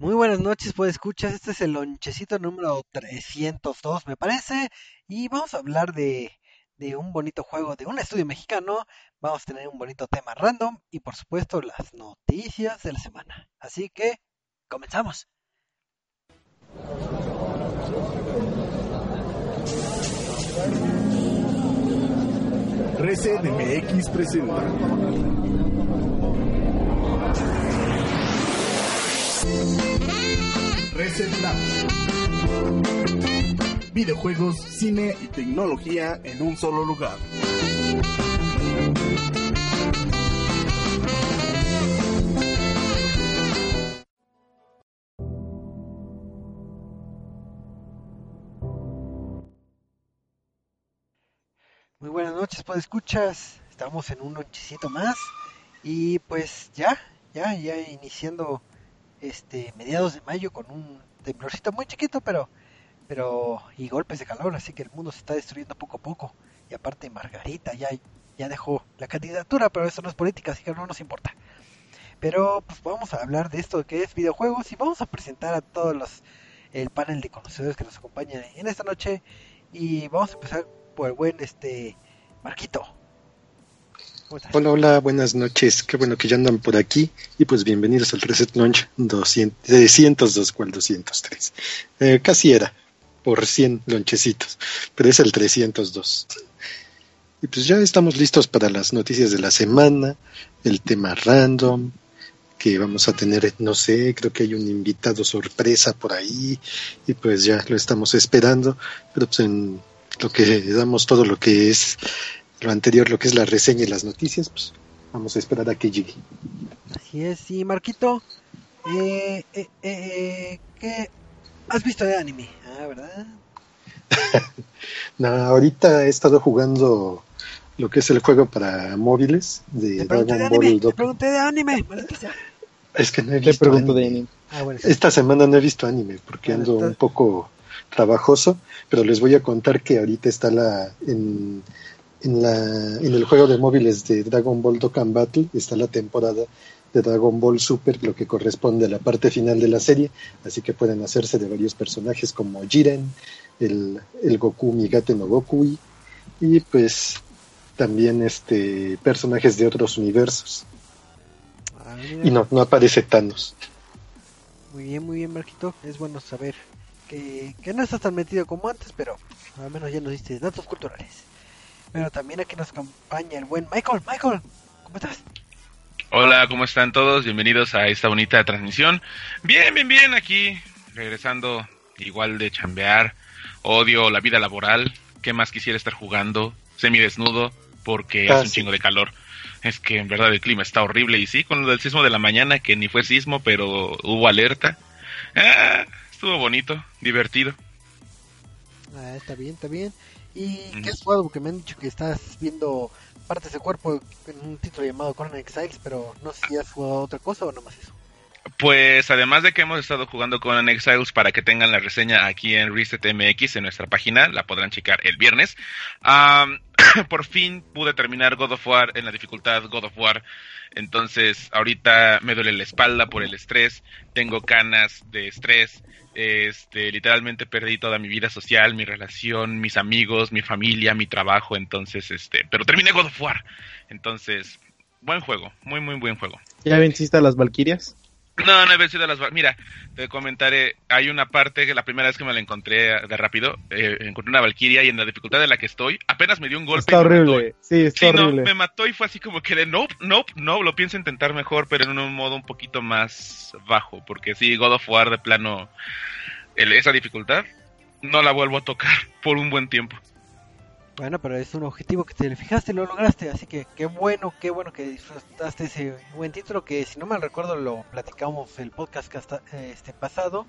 Muy buenas noches, pues escuchas, este es el lonchecito número 302 me parece, y vamos a hablar de, de un bonito juego de un estudio mexicano, vamos a tener un bonito tema random y por supuesto las noticias de la semana. Así que, comenzamos. Reset MX presenta. Reset Lab. Videojuegos, cine y tecnología en un solo lugar. Muy buenas noches, pues escuchas, estamos en un lonchecito más y pues ya, ya, ya iniciando este mediados de mayo con un temblorcito muy chiquito, pero pero y golpes de calor, así que el mundo se está destruyendo poco a poco. Y aparte Margarita ya ya dejó la candidatura, pero eso no es política, así que no nos importa. Pero pues vamos a hablar de esto que es videojuegos y vamos a presentar a todos los el panel de conocedores que nos acompañan en esta noche y vamos a empezar por el buen este Marquito. Hola, hola, buenas noches. Qué bueno que ya andan por aquí. Y pues bienvenidos al Reset Launch 200, 302, cual 203. Eh, casi era, por 100 lonchecitos, pero es el 302. Y pues ya estamos listos para las noticias de la semana, el tema random, que vamos a tener, no sé, creo que hay un invitado sorpresa por ahí, y pues ya lo estamos esperando, pero pues en lo que damos todo lo que es lo anterior, lo que es la reseña y las noticias, pues vamos a esperar a que llegue. Así es, sí, Marquito. Eh, eh, eh, ¿Qué has visto de anime? Ah, ¿verdad? no, ahorita he estado jugando lo que es el juego para móviles de Dragon de Ball anime, Te pregunté de anime. Es que no he visto anime. De anime. Ah, bueno, sí. Esta semana no he visto anime porque bueno, ando está... un poco trabajoso, pero les voy a contar que ahorita está la en en, la, en el juego de móviles de Dragon Ball Dokkan Battle está la temporada de Dragon Ball Super, lo que corresponde a la parte final de la serie, así que pueden hacerse de varios personajes como Jiren, el, el Goku Migate no Gokui, y pues también este personajes de otros universos. Ah, y no, no aparece Thanos. Muy bien, muy bien, Marquito. Es bueno saber que, que no estás tan metido como antes, pero al menos ya nos diste datos culturales. Pero también aquí nos acompaña el buen Michael. Michael, ¿cómo estás? Hola, ¿cómo están todos? Bienvenidos a esta bonita transmisión. Bien, bien, bien, aquí regresando igual de chambear. Odio la vida laboral. ¿Qué más quisiera estar jugando? Semidesnudo porque hace un chingo de calor. Es que en verdad el clima está horrible. Y sí, con lo del sismo de la mañana, que ni fue sismo, pero hubo alerta. Ah, estuvo bonito, divertido. Ah, está bien, está bien. ¿Y qué has jugado? Porque me han dicho que estás viendo partes de cuerpo en un título llamado Conan Exiles, pero no sé si has jugado otra cosa o nomás eso. Pues además de que hemos estado jugando Conan Exiles para que tengan la reseña aquí en Reset MX en nuestra página, la podrán checar el viernes. Por fin pude terminar God of War en la dificultad God of War. Entonces ahorita me duele la espalda por el estrés, tengo canas de estrés, este, literalmente perdí toda mi vida social, mi relación, mis amigos, mi familia, mi trabajo, entonces, este, pero terminé God of War. Entonces, buen juego, muy, muy buen juego. ¿Ya venciste a las Valquirias? No, no he vencido a las Mira, te comentaré, hay una parte que la primera vez que me la encontré de rápido, eh, encontré una Valquiria y en la dificultad de la que estoy, apenas me dio un golpe. Está horrible, sí, está sí, horrible. No, me mató y fue así como que de nope, nope, no, lo pienso intentar mejor, pero en un modo un poquito más bajo, porque sí, God of War de plano, el, esa dificultad, no la vuelvo a tocar por un buen tiempo. Bueno, pero es un objetivo que te fijaste y lo lograste, así que qué bueno, qué bueno que disfrutaste ese buen título que si no mal recuerdo lo platicamos el podcast este pasado.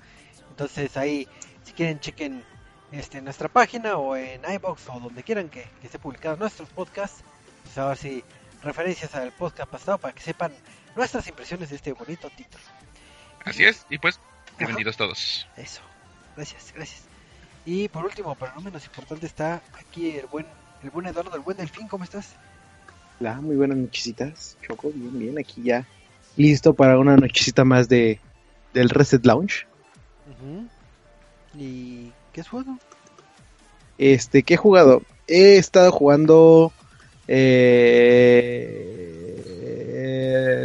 Entonces ahí si quieren chequen este nuestra página o en iBox o donde quieran que, que esté publicado nuestros podcasts, pues a ver si referencias al podcast pasado para que sepan nuestras impresiones de este bonito título. Así es, y pues bienvenidos todos. Eso. Gracias, gracias. Y por último, pero no menos importante, está aquí el buen, el buen Eduardo, el buen Delfín, ¿cómo estás? Hola, muy buenas nochecitas, Choco, bien, bien, aquí ya listo para una nochecita más de del Reset. Ujú. ¿Y qué es bueno? Este, ¿qué he jugado? He estado jugando. eh,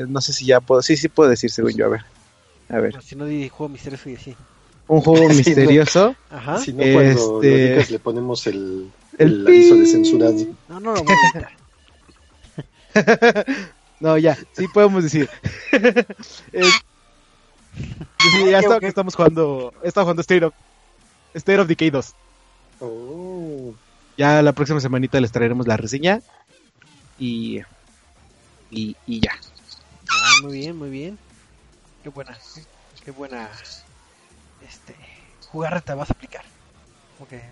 no sé si ya puedo. Sí, sí puedo decir, según yo. A ver. A ver. Si no di juego misterioso y así. Un juego no. misterioso. Ajá. Si no, cuando Este- lo digas le ponemos el, El el aviso de pi. censurado. No, no lo voy a editar. no, ya, sí podemos decir. Es- sí, ya está- estamos jugando. Está jugando State of, State of Decay 2. Oh, Ya la próxima semanita les traeremos la reseña. Y. Y, y ya. Ah, muy bien, muy bien. Qué buena, qué buena este jugarreta vas a aplicar. Porque,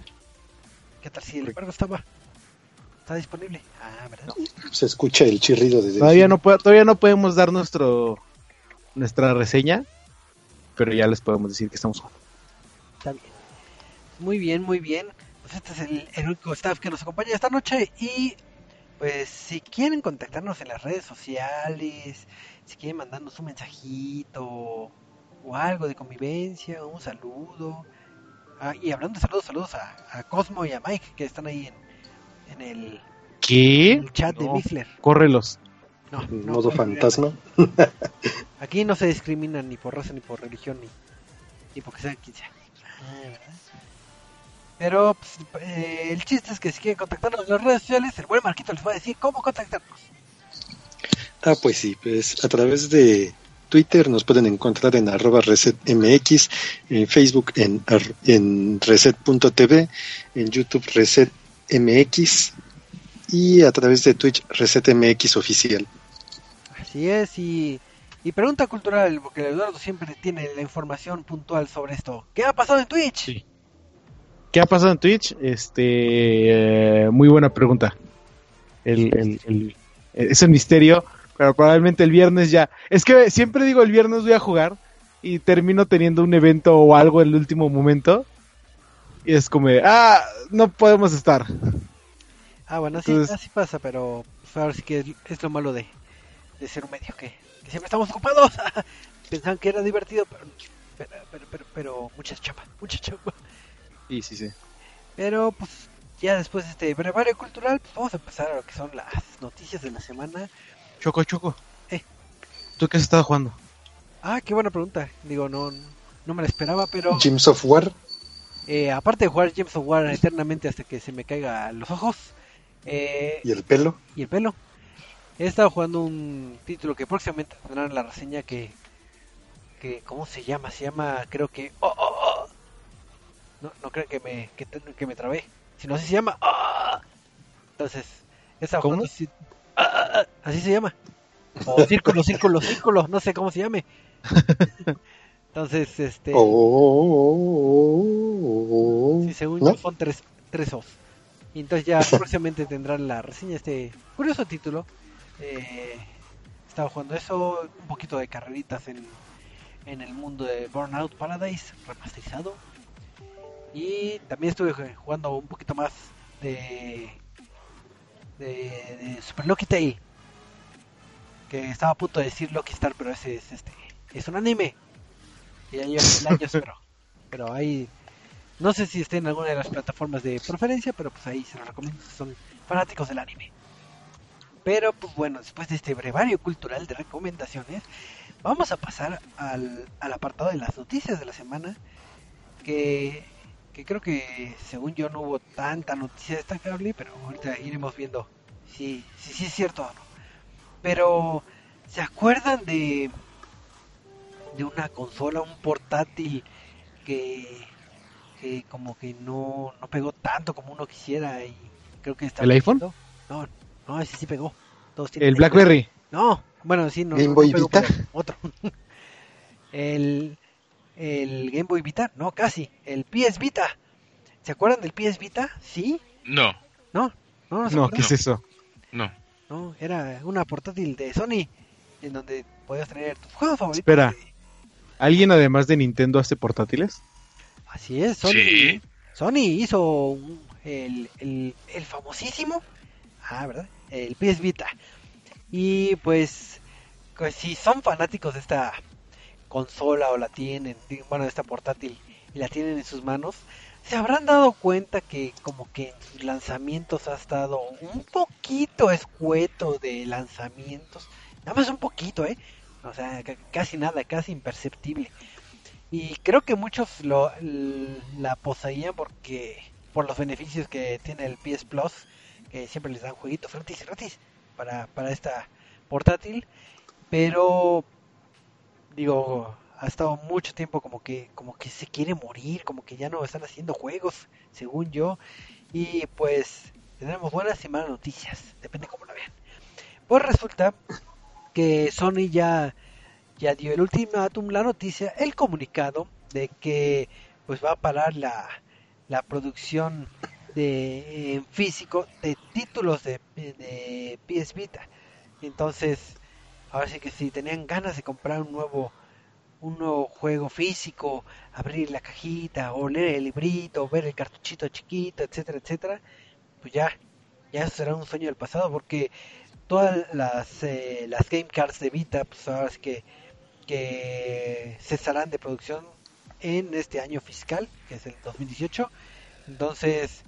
¿qué tal si el embargo estaba está disponible? Ah, ¿verdad? se escucha el chirrido de Todavía no, puedo- todavía no podemos dar nuestro nuestra reseña. Pero ya les podemos decir que estamos jugando. Está bien. Muy bien, muy bien. Pues este es el, el único staff que nos acompaña esta noche y pues si quieren contactarnos en las redes sociales, si quieren mandarnos un mensajito o algo de convivencia, un saludo. Ah, y hablando de saludos, saludos a, a Cosmo y a Mike que están ahí en, en el, en ¿Qué? el chat de. Mixler. Córrelos. No, no, modo no, fantasma. Aquí no se discrimina ni por raza, ni por religión, ni, ni porque sea quien sea. Ah, ¿verdad? Pero pues, eh, el chiste es que si quieren contactarnos en las redes sociales, el buen Marquito les va a decir cómo contactarnos. Ah, pues sí, pues a través de Twitter nos pueden encontrar en arroba resetmx, en Facebook en, ar- en reset.tv, en YouTube resetmx y a través de Twitch resetmx oficial. Así es, y, y pregunta cultural, porque Eduardo siempre tiene la información puntual sobre esto. ¿Qué ha pasado en Twitch? Sí. ¿Qué ha pasado en Twitch? Este, eh, muy buena pregunta. El, el, el- es el misterio, pero probablemente el viernes ya. Es que siempre digo el viernes voy a jugar y termino teniendo un evento o algo en el último momento. Y es como, ah, no podemos estar. Ah, bueno, sí, Entonces- así pasa, pero pues, ahora sí que es, es lo malo de, de ser un medio, que, que siempre estamos ocupados. Pensaban que era divertido, pero, pero, pero, pero, pero mucha chamba. Sí, sí, sí. Pero pues ya después de este brevario cultural, pues vamos a empezar a lo que son las noticias de la semana. Choco, Choco. Eh. ¿Tú qué has estado jugando? Ah, qué buena pregunta. Digo, no, no me la esperaba, pero Gems of War, eh, aparte de jugar James of War eternamente hasta que se me caiga los ojos eh, y el pelo. y el pelo, he estado jugando un título que próximamente tendrán la reseña que, que ¿cómo se llama? Se llama, creo que... oh, oh, oh. No, no creo que me, que, que me trabé, sino así se llama... oh. Entonces, he estado ¿Cómo? jugando ah, así se llama. O círculo, círculo, círculo, no sé cómo se llame. Entonces, este... Oh, Sí, según ¿No? yo son tres, tres O's. Y entonces ya próximamente tendrán la reseña este curioso título. Eh, estaba jugando eso, un poquito de carreritas en, en el mundo de Burnout Paradise remasterizado. Y también estuve jugando un poquito más de, de, de Super Lucky Tail. Que estaba a punto de decir Lucky Star, pero ese es este es un anime. Y ya lleva mil años, pero, pero ahí no sé si esté en alguna de las plataformas de preferencia, pero pues ahí se los recomiendo si son fanáticos del anime. Pero pues bueno, después de este brevario cultural de recomendaciones, vamos a pasar al, al apartado de las noticias de la semana. Que, que creo que según yo no hubo tanta noticia destacable, pero ahorita iremos viendo si, si, si es cierto o no. Pero, ¿se acuerdan de, de una consola, un portátil que, que como que no, no pegó tanto como uno quisiera y creo que está ¿El iPhone? No, no, ese sí pegó. Todos tienen El. BlackBerry. No, bueno, sí, no. Game no Boy pegó, Vita. pero Otro. el, el Game Boy Vita, no, casi. El PS Vita. ¿Se acuerdan del PS Vita? ¿Sí? No, No, no, no? ¿qué es eso? no. No, era una portátil de Sony en donde podías tener tus juegos favoritos. Espera. ¿Alguien además de Nintendo hace portátiles? Así es, Sony. Sí. Sony hizo un- el, el, el famosísimo, ah, ¿verdad? El PS Vita. Y pues, pues si son fanáticos de esta consola o la tienen, bueno, esta portátil y la tienen en sus manos, se habrán dado cuenta que como que en sus lanzamientos ha estado un poquito escueto de lanzamientos, nada más un poquito, ¿eh? O sea, casi nada, casi imperceptible. Y creo que muchos lo, la poseían porque por los beneficios que tiene el PS Plus, que siempre les dan jueguitos gratis, gratis para, para esta portátil. Pero, digo, ha estado mucho tiempo como que como que se quiere morir, como que ya no están haciendo juegos, según yo. Y pues tenemos buenas y malas noticias, depende cómo la vean. Pues resulta que Sony ya ya dio el ultimátum, la noticia, el comunicado de que pues va a parar la, la producción de físico de títulos de, de PS Vita. Entonces, ahora sí que si tenían ganas de comprar un nuevo un nuevo juego físico, abrir la cajita, o leer el librito, ver el cartuchito chiquito, etcétera, etcétera, pues ya, ya será un sueño del pasado, porque todas las, eh, las game cards de Vita, pues ahora sí que, que cesarán de producción en este año fiscal, que es el 2018. Entonces,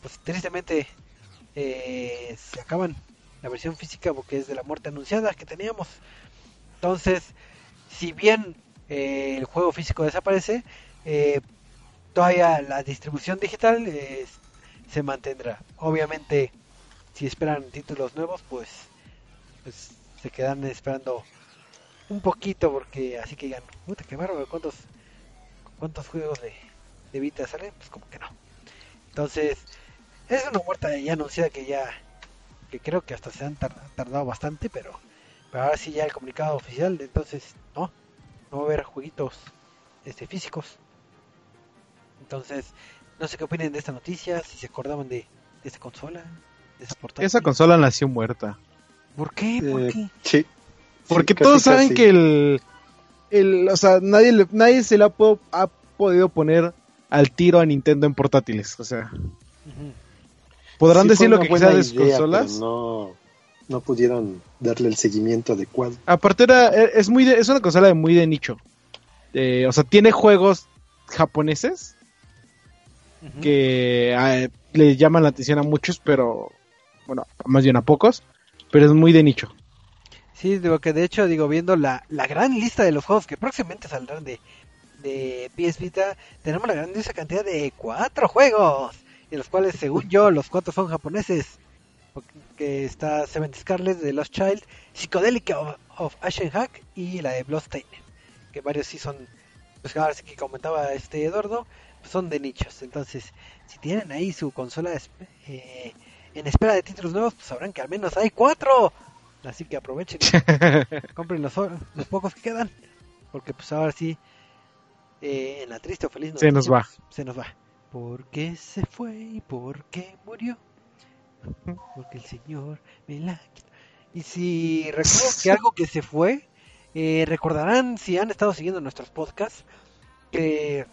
pues tristemente eh, se acaban la versión física porque es de la muerte anunciada que teníamos. Entonces, si bien eh, el juego físico desaparece, eh, todavía la distribución digital se mantendrá. Obviamente, si esperan títulos nuevos, pues, pues, se quedan esperando un poquito porque así que digan, puta, qué bárbaro, ¿cuántos, cuántos juegos de, de Vita salen? Pues como que no. Entonces, es una muerta ya anunciada que ya, que creo que hasta se han tardado bastante, pero, pero ahora sí ya el comunicado oficial, entonces, no, no va a haber jueguitos este, físicos. Entonces, no sé qué opinen de esta noticia, si se acordaban de, de esa consola, de esa portátil. Esa consola nació muerta. ¿Por qué? ¿Por Eh, qué? sí. Porque Sí, todos casi, saben casi. que el, el, o sea, nadie, le- nadie se le ha, po- ha podido poner al tiro a Nintendo en portátiles. O sea. Podrán Sí, decir lo que quieran de sus idea, consolas. No, no pudieron darle el seguimiento adecuado. Aparte era, e, es muy de- es una consola de muy de nicho. Eh, o sea, tiene juegos japoneses que eh, le llaman la atención a muchos, pero bueno, más bien a pocos, pero es muy de nicho. Sí, digo que de hecho, digo, viendo la, la gran lista de los juegos que próximamente saldrán de, de PS Vita, tenemos la grandiosa cantidad de cuatro juegos, de los cuales, según yo, los cuatro son japoneses. Que está Seven Scarlet de Lost Child, Psychedelic of, of Ashen Hack y la de Bloodstained. Que varios sí son, pues ahora sí que comentaba este Eduardo, pues son de nichos. Entonces, si tienen ahí su consola eh, en espera de títulos nuevos, pues sabrán que al menos hay cuatro. Así que aprovechen, compren los, los pocos que quedan, porque pues ahora sí, eh, en la triste o feliz Se nos noticia, va. pues, Se nos va. ¿Por qué se fue y por qué murió? Porque el Señor me la quitó. Y si recuerdo que algo que se fue, eh, recordarán si han estado siguiendo nuestros podcasts, que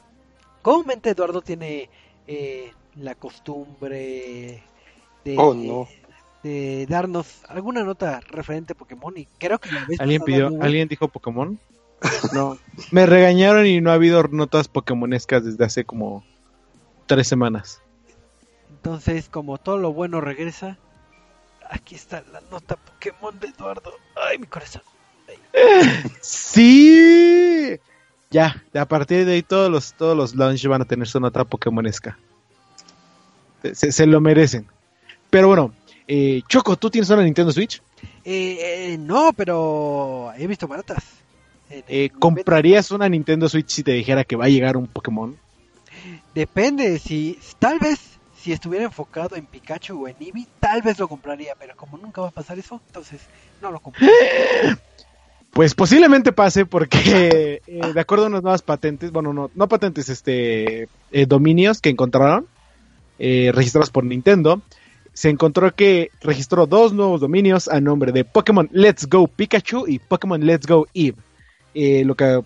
comúnmente Eduardo tiene eh, la costumbre de, Oh, no. de darnos alguna nota referente a Pokémon y creo que la vez ¿Alguien pidió, alguien dijo Pokémon? No. Me regañaron y no ha habido notas Pokémonescas desde hace como tres semanas. Entonces, como todo lo bueno regresa, aquí está la nota Pokémon de Eduardo. Ay, mi corazón. ¡Sí! Ya, a partir de ahí todos los, todos los launch van a tener su nota Pokémonesca. Se, se lo merecen. Pero bueno, eh, Choco, ¿tú tienes una Nintendo Switch? Eh, eh, no, pero he visto baratas. Eh, ¿Comprarías una Nintendo Switch si te dijera que va a llegar un Pokémon? Depende, si tal vez si estuviera enfocado en Pikachu o en Eevee, tal vez lo compraría, pero como nunca va a pasar eso, entonces no lo compro. Pues posiblemente pase porque eh, de acuerdo a unas nuevas patentes, bueno, no, no patentes, este, eh, dominios que encontraron, eh, registrados por Nintendo, se encontró que registró dos nuevos dominios a nombre de Pokémon Let's Go Pikachu y Pokémon Let's Go Eve. Eh, lo que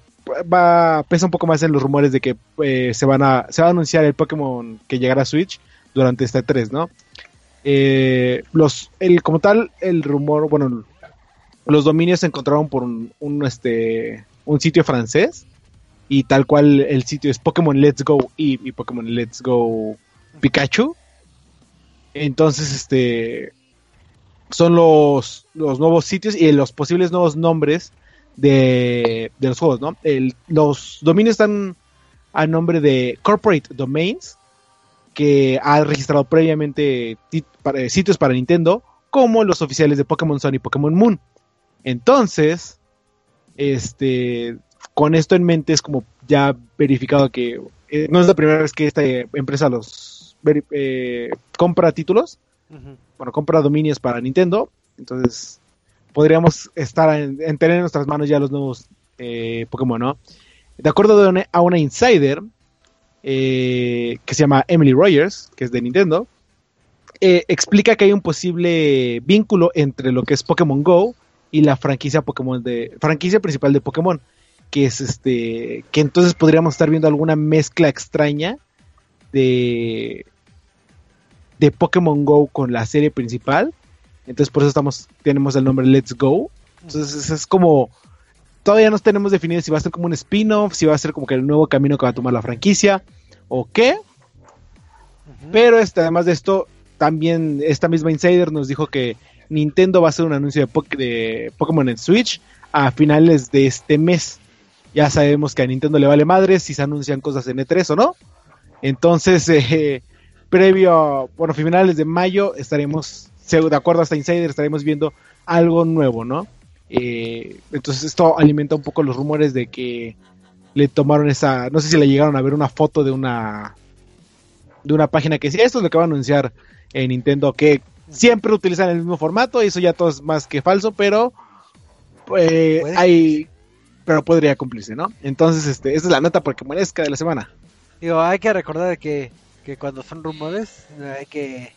va pesa un poco más en los rumores de que eh, se van a se va a anunciar el Pokémon que llegará a Switch durante este 3, ¿no? Eh, los el como tal el rumor, bueno, los dominios se encontraron por un, este un sitio francés y tal cual el sitio es Pokémon Let's Go y, y Pokémon Let's Go Pikachu. Entonces, este son los, los nuevos sitios y los posibles nuevos nombres de, de los juegos, ¿no? El, los dominios están a nombre de Corporate Domains, que ha registrado previamente para, sitios para Nintendo, como los oficiales de Pokémon Sun y Pokémon Moon. Entonces, este, con esto en mente es como ya verificado que eh, no es la primera vez que esta empresa los eh, compra títulos, bueno, compra dominios para Nintendo, entonces podríamos estar en, tener en nuestras manos ya los nuevos eh, Pokémon, ¿no? De acuerdo a una insider que se llama Emily Rogers, que es de Nintendo, explica que hay un posible vínculo entre lo que es Pokémon Go y la franquicia Pokémon de franquicia principal de Pokémon que es este que entonces podríamos estar viendo alguna mezcla extraña de de Pokémon Go con la serie principal entonces por eso estamos tenemos el nombre Let's Go entonces es como todavía no tenemos definido si va a ser como un spin-off si va a ser como que el nuevo camino que va a tomar la franquicia o qué pero este, además de esto también esta misma insider nos dijo que Nintendo va a hacer un anuncio de, de Pokémon en Switch a finales de este mes. Ya sabemos que a Nintendo le vale madre si se anuncian cosas en E3 o no. Entonces, eh, previo, a, bueno, finales de mayo estaremos, de acuerdo a esta insider, estaremos viendo algo nuevo, ¿no? Eh, entonces esto alimenta un poco los rumores de que le tomaron esa, no sé si le llegaron a ver una foto de una de una página que decía esto es lo que va a anunciar en Nintendo que siempre utilizan el mismo formato y eso ya todo es más que falso, pero eh, hay pero podría cumplirse, ¿no? Entonces, este, esta es la nota porque merezca de la semana. Digo, hay que recordar que, que cuando son rumores, hay que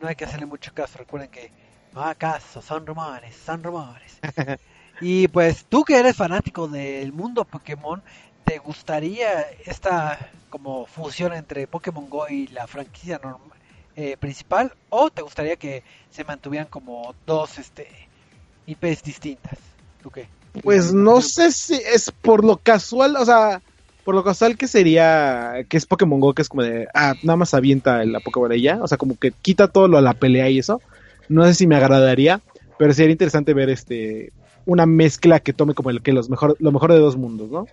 no hay que hacerle mucho caso. Recuerden que no haga caso, son rumores, son rumores. y pues tú que eres fanático del mundo Pokémon, ¿te gustaría esta como fusión entre Pokémon Go y la franquicia normal? Eh, principal o te gustaría que se mantuvieran como dos este IPs distintas? ¿Tú qué? Pues no sé si es por lo casual, o sea, por lo casual que sería que es Pokémon Go, que es como de, ah, nada más avienta la Pokémon y ya, o sea, como que quita todo lo de la pelea y eso. No sé si me agradaría, pero sería interesante ver este una mezcla que tome como el que los mejor lo mejor de dos mundos, ¿no?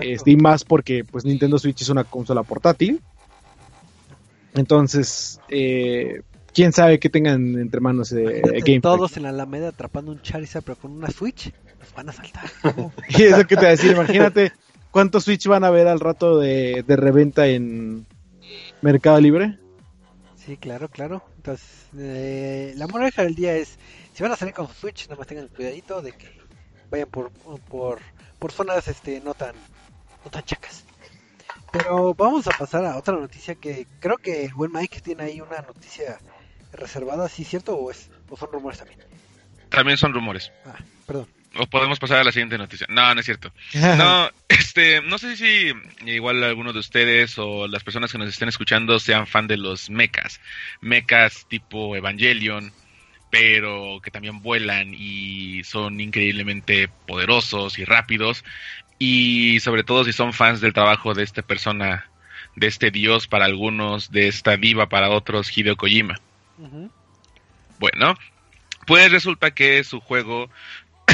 Este, y más porque pues Nintendo Switch es una consola portátil entonces, eh, quién sabe qué tengan entre manos eh, Game Todos en la Alameda atrapando un Charizard, pero con una Switch, nos van a saltar. y eso que te voy a decir, imagínate cuántos Switch van a ver al rato de, reventa en Mercado Libre. Sí, claro, claro. Entonces, eh, la moraleja del día es, si van a salir con Switch, nada más tengan cuidadito de que vayan por, por, por zonas este, no tan no tan chacas. Pero vamos a pasar a otra noticia que creo que el buen Mike tiene ahí una noticia reservada, ¿sí cierto? ¿O, es, o son rumores también? También son rumores. Ah, perdón. O podemos pasar a la siguiente noticia. No, no es cierto. No, este, no sé si igual alguno de ustedes o las personas que nos estén escuchando sean fan de los mechas. Mechas tipo Evangelion, pero que también vuelan y son increíblemente poderosos y rápidos y sobre todo si son fans del trabajo de esta persona, de este dios para algunos, de esta diva para otros, Hideo Kojima. Bueno, pues resulta que su juego,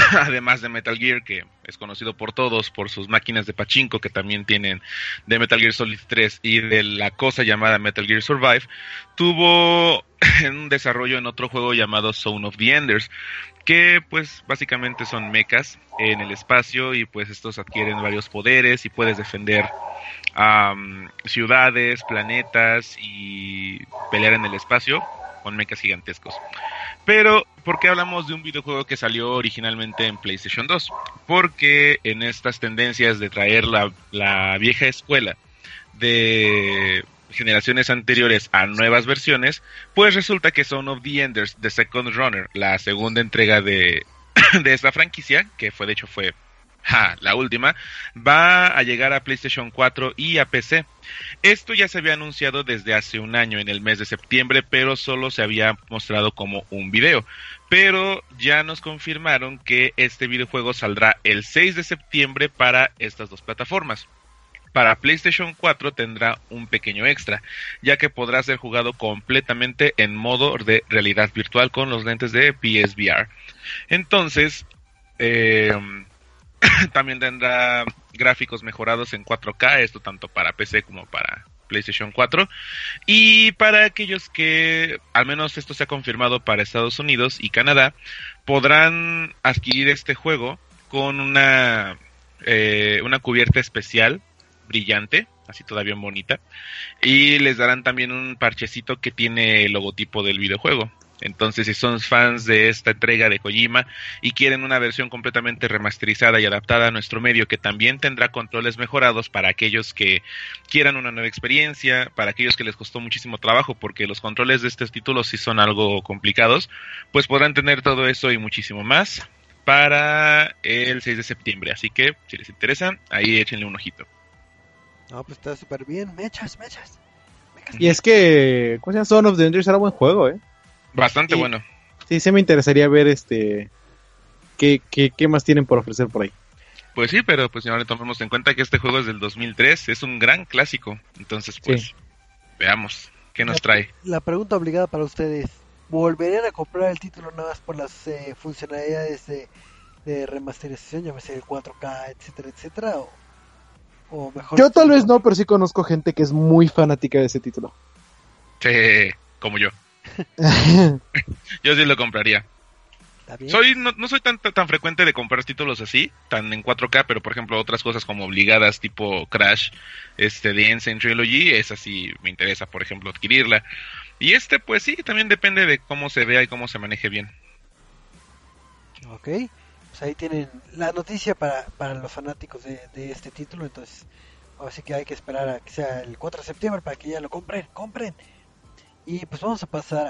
además de Metal Gear, que es conocido por todos por sus máquinas de pachinko que también tienen de Metal Gear Solid 3 y de la cosa llamada Metal Gear Survive, tuvo un desarrollo en otro juego llamado Zone of the Enders, que pues básicamente son mechas en el espacio y pues estos adquieren varios poderes y puedes defender ciudades, planetas y pelear en el espacio con mechas gigantescos. Pero, ¿por qué hablamos de un videojuego que salió originalmente en PlayStation 2? Porque en estas tendencias de traer la, la vieja escuela de generaciones anteriores a nuevas versiones, pues resulta que Son of the Enders, The Second Runner, la segunda entrega de, de esta franquicia, que fue de hecho fue la última, va a llegar a PlayStation 4 y a PC. Esto ya se había anunciado desde hace un año, en el mes de septiembre, pero solo se había mostrado como un video. Pero ya nos confirmaron que este videojuego saldrá el 6 de septiembre para estas dos plataformas. Para PlayStation 4 tendrá un pequeño extra, ya que podrá ser jugado completamente en modo de realidad virtual con los lentes de PSVR. Entonces, eh, también tendrá gráficos mejorados en 4K, esto tanto para PC como para PlayStation 4. Y para aquellos que, al menos esto se ha confirmado para Estados Unidos y Canadá, podrán adquirir este juego con una, eh, una cubierta especial brillante, así todavía bonita, y les darán también un parchecito que tiene el logotipo del videojuego. Entonces, si son fans de esta entrega de Kojima y quieren una versión completamente remasterizada y adaptada a nuestro medio que también tendrá controles mejorados para aquellos que quieran una nueva experiencia, para aquellos que les costó muchísimo trabajo porque los controles de estos títulos sí son algo complicados, pues podrán tener todo eso y muchísimo más para el 6 de septiembre. Así que, si les interesa, ahí échenle un ojito. No, pues está súper bien. Mechas, mechas. Y es que, ¿cómo se llama? Son of the Enders era buen juego, ¿eh? Bastante bueno. Sí, sí me interesaría ver este qué, qué, qué más tienen por ofrecer por ahí. Pues sí, pero pues ahora tomemos en cuenta que este juego es del 2003, es un gran clásico. Entonces, pues, veamos qué nos trae. La pregunta obligada para ustedes, ¿volverían a comprar el título nada más por las eh, funcionalidades de, de remasterización, llámese el 4K, etcétera, etcétera? O, o mejor Yo tal vez no, pero sí conozco gente que es muy fanática de ese título. Sí, como yo. yo sí lo compraría. Soy, no, no, soy tan, tan frecuente de comprar títulos así, tan en 4K, pero por ejemplo otras cosas como obligadas tipo Crash, este de Ensign Trilogy, esa sí me interesa, por ejemplo, adquirirla. Y este pues sí, también depende de cómo se vea y cómo se maneje bien. Ok, pues ahí tienen la noticia para, para los fanáticos de, de este título, entonces así que hay que esperar a que sea el 4 de septiembre para que ya lo compren, compren. Y pues vamos a pasar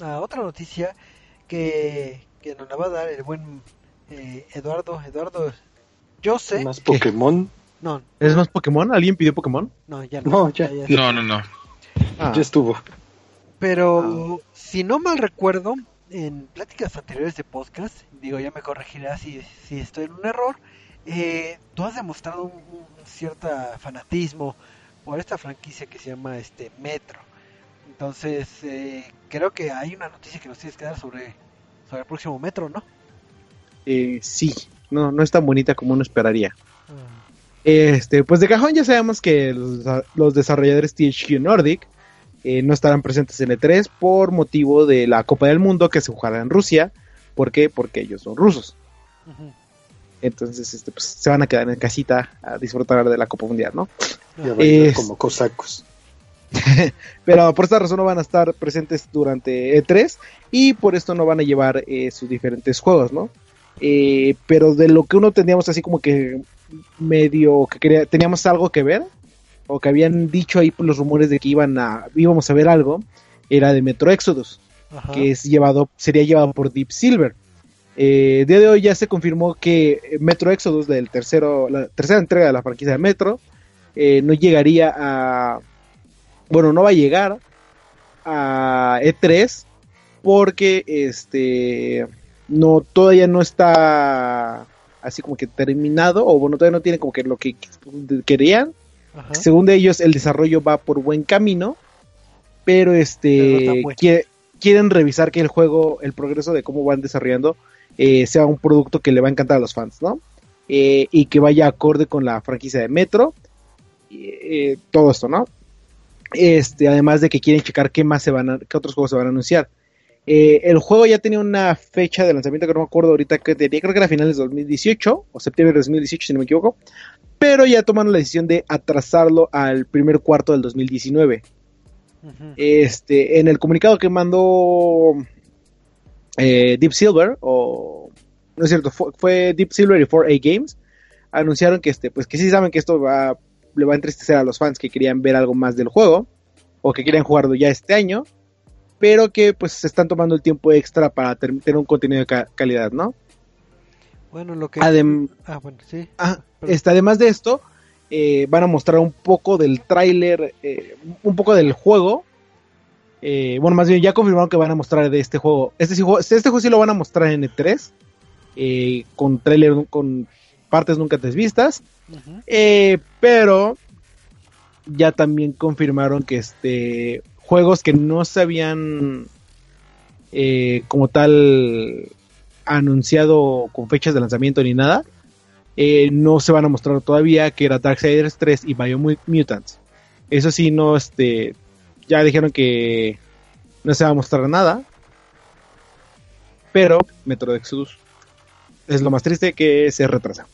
a, a otra noticia que, que, nos la va a dar el buen eh, Eduardo. Eduardo, yo sé. ¿Más Pokémon? No. ¿Es más Pokémon? ¿Alguien pidió Pokémon? No, ya no. No, ya. ya, ya no, no, no. Ah. Ya estuvo. Pero, ah. si no mal recuerdo, en pláticas anteriores de podcast, digo, ya me corregirás si, si estoy en un error, eh, tú has demostrado un, un cierto fanatismo por esta franquicia que se llama este Metro. Entonces, eh, creo que hay una noticia que nos tienes que dar sobre, sobre el próximo metro, ¿no? Eh, sí, no, no es tan bonita como uno esperaría. Uh. Este, pues de cajón ya sabemos que los, los desarrolladores THQ Nordic eh, no estarán presentes en E3 por motivo de la Copa del Mundo que se jugará en Rusia. ¿Por qué? Porque ellos son rusos. Uh -huh. Entonces, este, pues, se van a quedar en casita a disfrutar de la Copa Mundial, ¿no? Y a es... como cosacos. pero por esta razón no van a estar presentes durante E3 y por esto no van a llevar eh, sus diferentes juegos, ¿no? Eh, pero de lo que uno teníamos así como que medio que quería, teníamos algo que ver o que habían dicho ahí los rumores de que iban a íbamos a ver algo era de Metro Exodus Ajá. que es llevado sería llevado por Deep Silver eh, día de hoy ya se confirmó que Metro Exodus del tercero la tercera entrega de la franquicia de Metro eh, no llegaría a bueno, no va a llegar a E3 porque este no todavía no está así como que terminado o bueno, todavía no tiene como que lo que querían. Ajá. Según ellos el desarrollo va por buen camino, pero este pero no quiere, quieren revisar que el juego, el progreso de cómo van desarrollando eh, sea un producto que le va a encantar a los fans, ¿no? Eh, y que vaya acorde con la franquicia de Metro. Eh, todo esto, ¿no? Este, además de que quieren checar qué más se van a, qué otros juegos se van a anunciar. Eh, el juego ya tenía una fecha de lanzamiento que no me acuerdo ahorita que tenía, creo que era finales de 2018 o septiembre de 2018 si no me equivoco, pero ya tomaron la decisión de atrasarlo al primer cuarto del 2019. Uh -huh. Este, en el comunicado que mandó eh, Deep Silver o no es cierto, fue, fue Deep Silver y 4A Games anunciaron que este, pues que sí saben que esto va le va a entristecer a los fans que querían ver algo más del juego o que querían jugarlo ya este año, pero que pues se están tomando el tiempo extra para tener un contenido de ca calidad, ¿no? Bueno, lo que... Adem- Ah, bueno, sí. Ah, este, además de esto, eh, van a mostrar un poco del tráiler, eh, un poco del juego. Eh, bueno, más bien ya confirmaron que van a mostrar de este juego. Este, juego- este juego sí lo van a mostrar en E3, eh, con tráiler, con partes nunca antes vistas. Eh, pero ya también confirmaron que este juegos que no se habían eh, como tal anunciado con fechas de lanzamiento ni nada, eh, no se van a mostrar todavía, que era Darksiders 3 y Biomutants. Eso sí, no, este, ya dijeron que no se va a mostrar nada, pero Metro Exodus es lo más triste que se retrasa.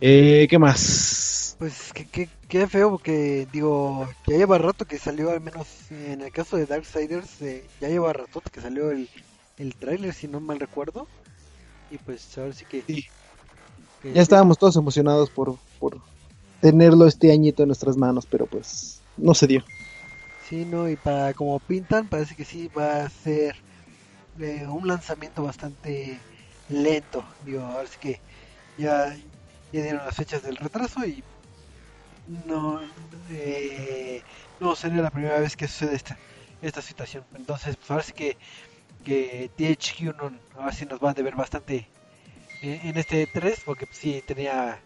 Eh, ¿Qué más? Pues que, que, qué feo porque digo, ya lleva rato que salió, al menos en el caso de Darksiders, eh, ya lleva rato que salió el, el tráiler, si no mal recuerdo. Y pues ahora sí que... Sí. que- Ya estábamos todos emocionados por, por tenerlo este añito en nuestras manos, pero pues no se dio. Sí, no, y para como pintan, parece que sí va a ser eh, un lanzamiento bastante lento. Digo, ahora sí que ya, ya dieron las fechas del retraso y no, eh, no sería la primera vez que sucede esta, esta situación. Entonces, pues ahora que, que THQ no, ahora sí nos va a deber bastante eh, en este 3 porque pues, sí tenía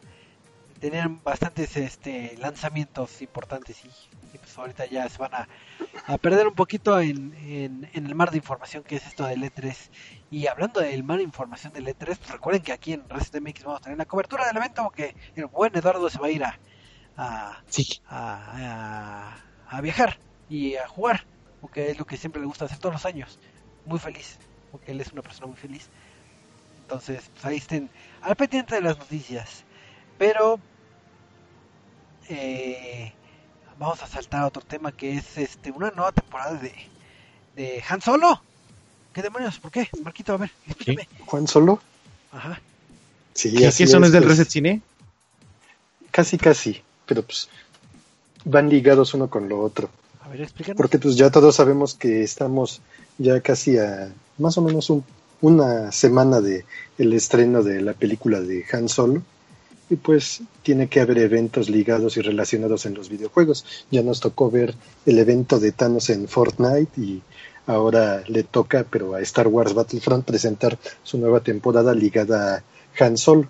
tenían bastantes este lanzamientos importantes y, y, pues ahorita ya se van a, a perder un poquito en, en, en el mar de información que es esto del E3 y hablando del mar de información del E3 pues recuerden que aquí en Resident MX vamos a tener la cobertura del evento porque el buen Eduardo se va a ir a a, Sí. a, a, a viajar y a jugar porque es lo que siempre le gusta hacer todos los años. Muy feliz porque él es una persona muy feliz. Entonces pues ahí estén al pendiente de las noticias. Pero eh, vamos a saltar a otro tema que es este una nueva temporada de, de Han Solo. ¿Qué demonios? ¿Por qué? Marquito, a ver, explícame. Juan Solo. Ajá. Sí, ¿Qué, así qué eso no es del pues, Reset Cine? Casi, casi. Pero pues van ligados uno con lo otro. A ver, explícanos. Porque pues ya todos sabemos que estamos ya casi a más o menos un- una semana de el estreno de la película de Han Solo. Y pues tiene que haber eventos ligados y relacionados en los videojuegos. Ya nos tocó ver el evento de Thanos en Fortnite y ahora le toca, pero a Star Wars Battlefront presentar su nueva temporada ligada a Han Solo.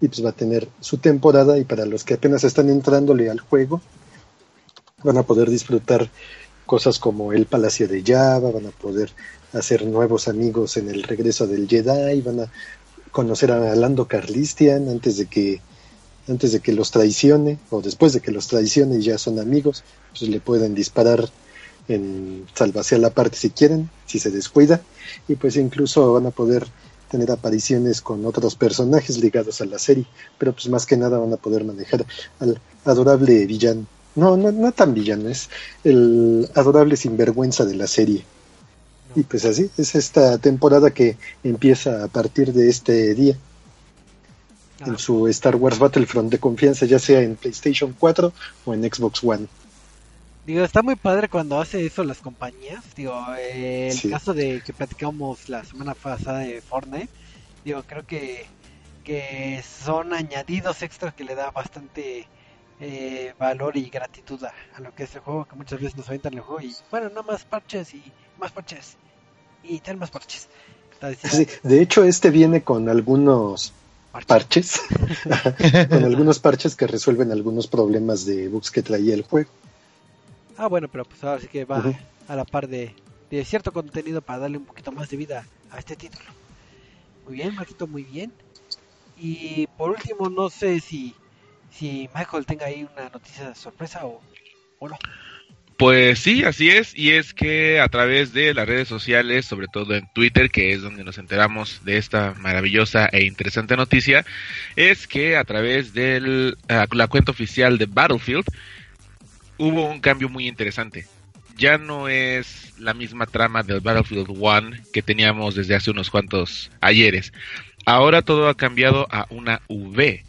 Y pues va a tener su temporada y para los que apenas están entrándole al juego, van a poder disfrutar cosas como el Palacio de Java, van a poder hacer nuevos amigos en el regreso del Jedi, van a conocer a Lando Carlistian antes de que antes de que los traicione o después de que los traicione y ya son amigos, pues le pueden disparar en salvación la parte si quieren, si se descuida y pues incluso van a poder tener apariciones con otros personajes ligados a la serie, pero pues más que nada van a poder manejar al adorable villano. No, no, no tan villano, es el adorable sinvergüenza de la serie. Y pues así, es esta temporada que empieza a partir de este día Ah, en su Star Wars Battlefront de confianza, ya sea en PlayStation 4 o en Xbox One. Digo, está muy padre cuando hace eso las compañías. Digo, eh, el Sí. caso de que platicamos la semana pasada de Fortnite, digo, creo que, que son añadidos extras que le da bastante eh, valor y gratitud a, a lo que es el juego, que muchas veces nos aventan el juego y, bueno, nada más parches y más parches y tal más parches. Sí, de hecho, este viene con algunos parches. con algunos parches que resuelven algunos problemas de bugs que traía el juego. Ah, bueno, pero pues ahora sí que va a la par de, de cierto contenido para darle un poquito más de vida a este título. Muy bien, Marquito, muy bien. Y por último, no sé si, si Michael tenga ahí una noticia de sorpresa o, o no. Pues sí, así es, y es que a través de las redes sociales, sobre todo en Twitter, que es donde nos enteramos de esta maravillosa e interesante noticia, es que a través de la cuenta oficial de Battlefield hubo un cambio muy interesante. Ya no es la misma trama del Battlefield 1 que teníamos desde hace unos cuantos ayeres. Ahora todo ha cambiado a una V.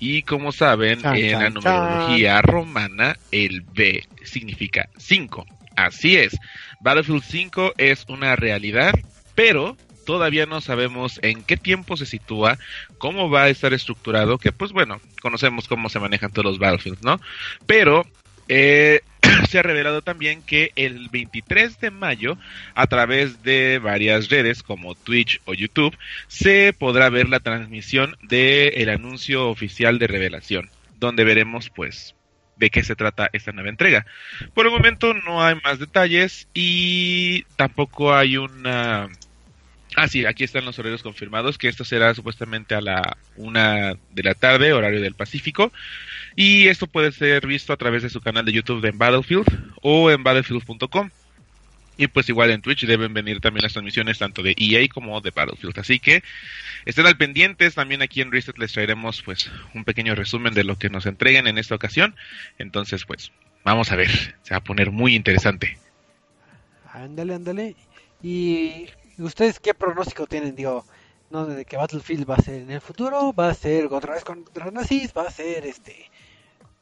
Y como saben, Chan, en la chan, numerología romana, el V significa 5. Así es, Battlefield 5 es una realidad, pero todavía no sabemos en qué tiempo se sitúa, cómo va a estar estructurado, que pues bueno, conocemos cómo se manejan todos los Battlefields, ¿no? Pero eh, se ha revelado también que el 23 de mayo, a través de varias redes como Twitch o YouTube, se podrá ver la transmisión del el anuncio oficial de revelación, donde veremos pues de qué se trata esta nueva entrega. Por el momento no hay más detalles y tampoco hay una... Ah, sí, aquí están los horarios confirmados, que esto será supuestamente a la una de la tarde, horario del Pacífico. Y esto puede ser visto a través de su canal de YouTube de Battlefield o en battlefield.com. Y pues igual en Twitch deben venir también las transmisiones tanto de EA como de Battlefield. Así que estén al pendientes. También aquí en Reset les traeremos pues un pequeño resumen de lo que nos entreguen en esta ocasión. Entonces pues vamos a ver. Se va a poner muy interesante. Ándale, ándale. ¿Y ustedes qué pronóstico tienen? Digo, no de que Battlefield va a ser en el futuro, va a ser otra vez contra nazis, va a ser este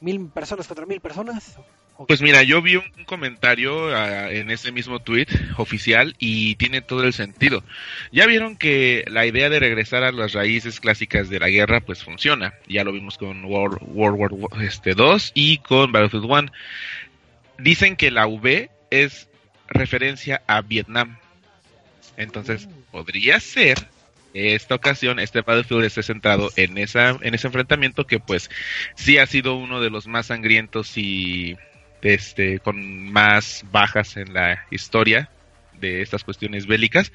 mil personas contra mil personas. Pues mira, yo vi un, comentario ah, en ese mismo tweet oficial y tiene todo el sentido. Ya vieron que la idea de regresar a las raíces clásicas de la guerra pues funciona. Ya lo vimos con World, War este, 2 y con Battlefield 1. Dicen que la V es referencia a Vietnam. Entonces, podría ser esta ocasión este Battlefield esté centrado en esa en ese enfrentamiento que pues sí ha sido uno de los más sangrientos y este, con más bajas en la historia de estas cuestiones bélicas.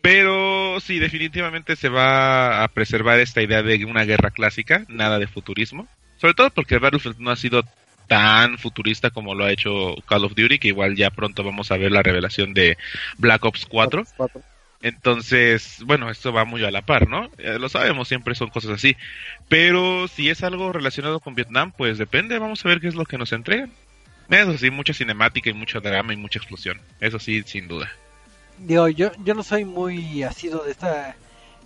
Pero sí, definitivamente se va a preservar esta idea de una guerra clásica, nada de futurismo. Sobre todo porque Battlefield no ha sido tan futurista como lo ha hecho Call of Duty, que igual ya pronto vamos a ver la revelación de Black Ops 4. Entonces, bueno, esto va muy a la par, ¿no? Eh, lo sabemos, siempre son cosas así. Pero si es algo relacionado con Vietnam, pues depende, vamos a ver qué es lo que nos entregan. Eso sí, mucha cinemática y mucho drama y mucha explosión. Eso sí, sin duda. Digo, yo, yo no soy muy asido de esta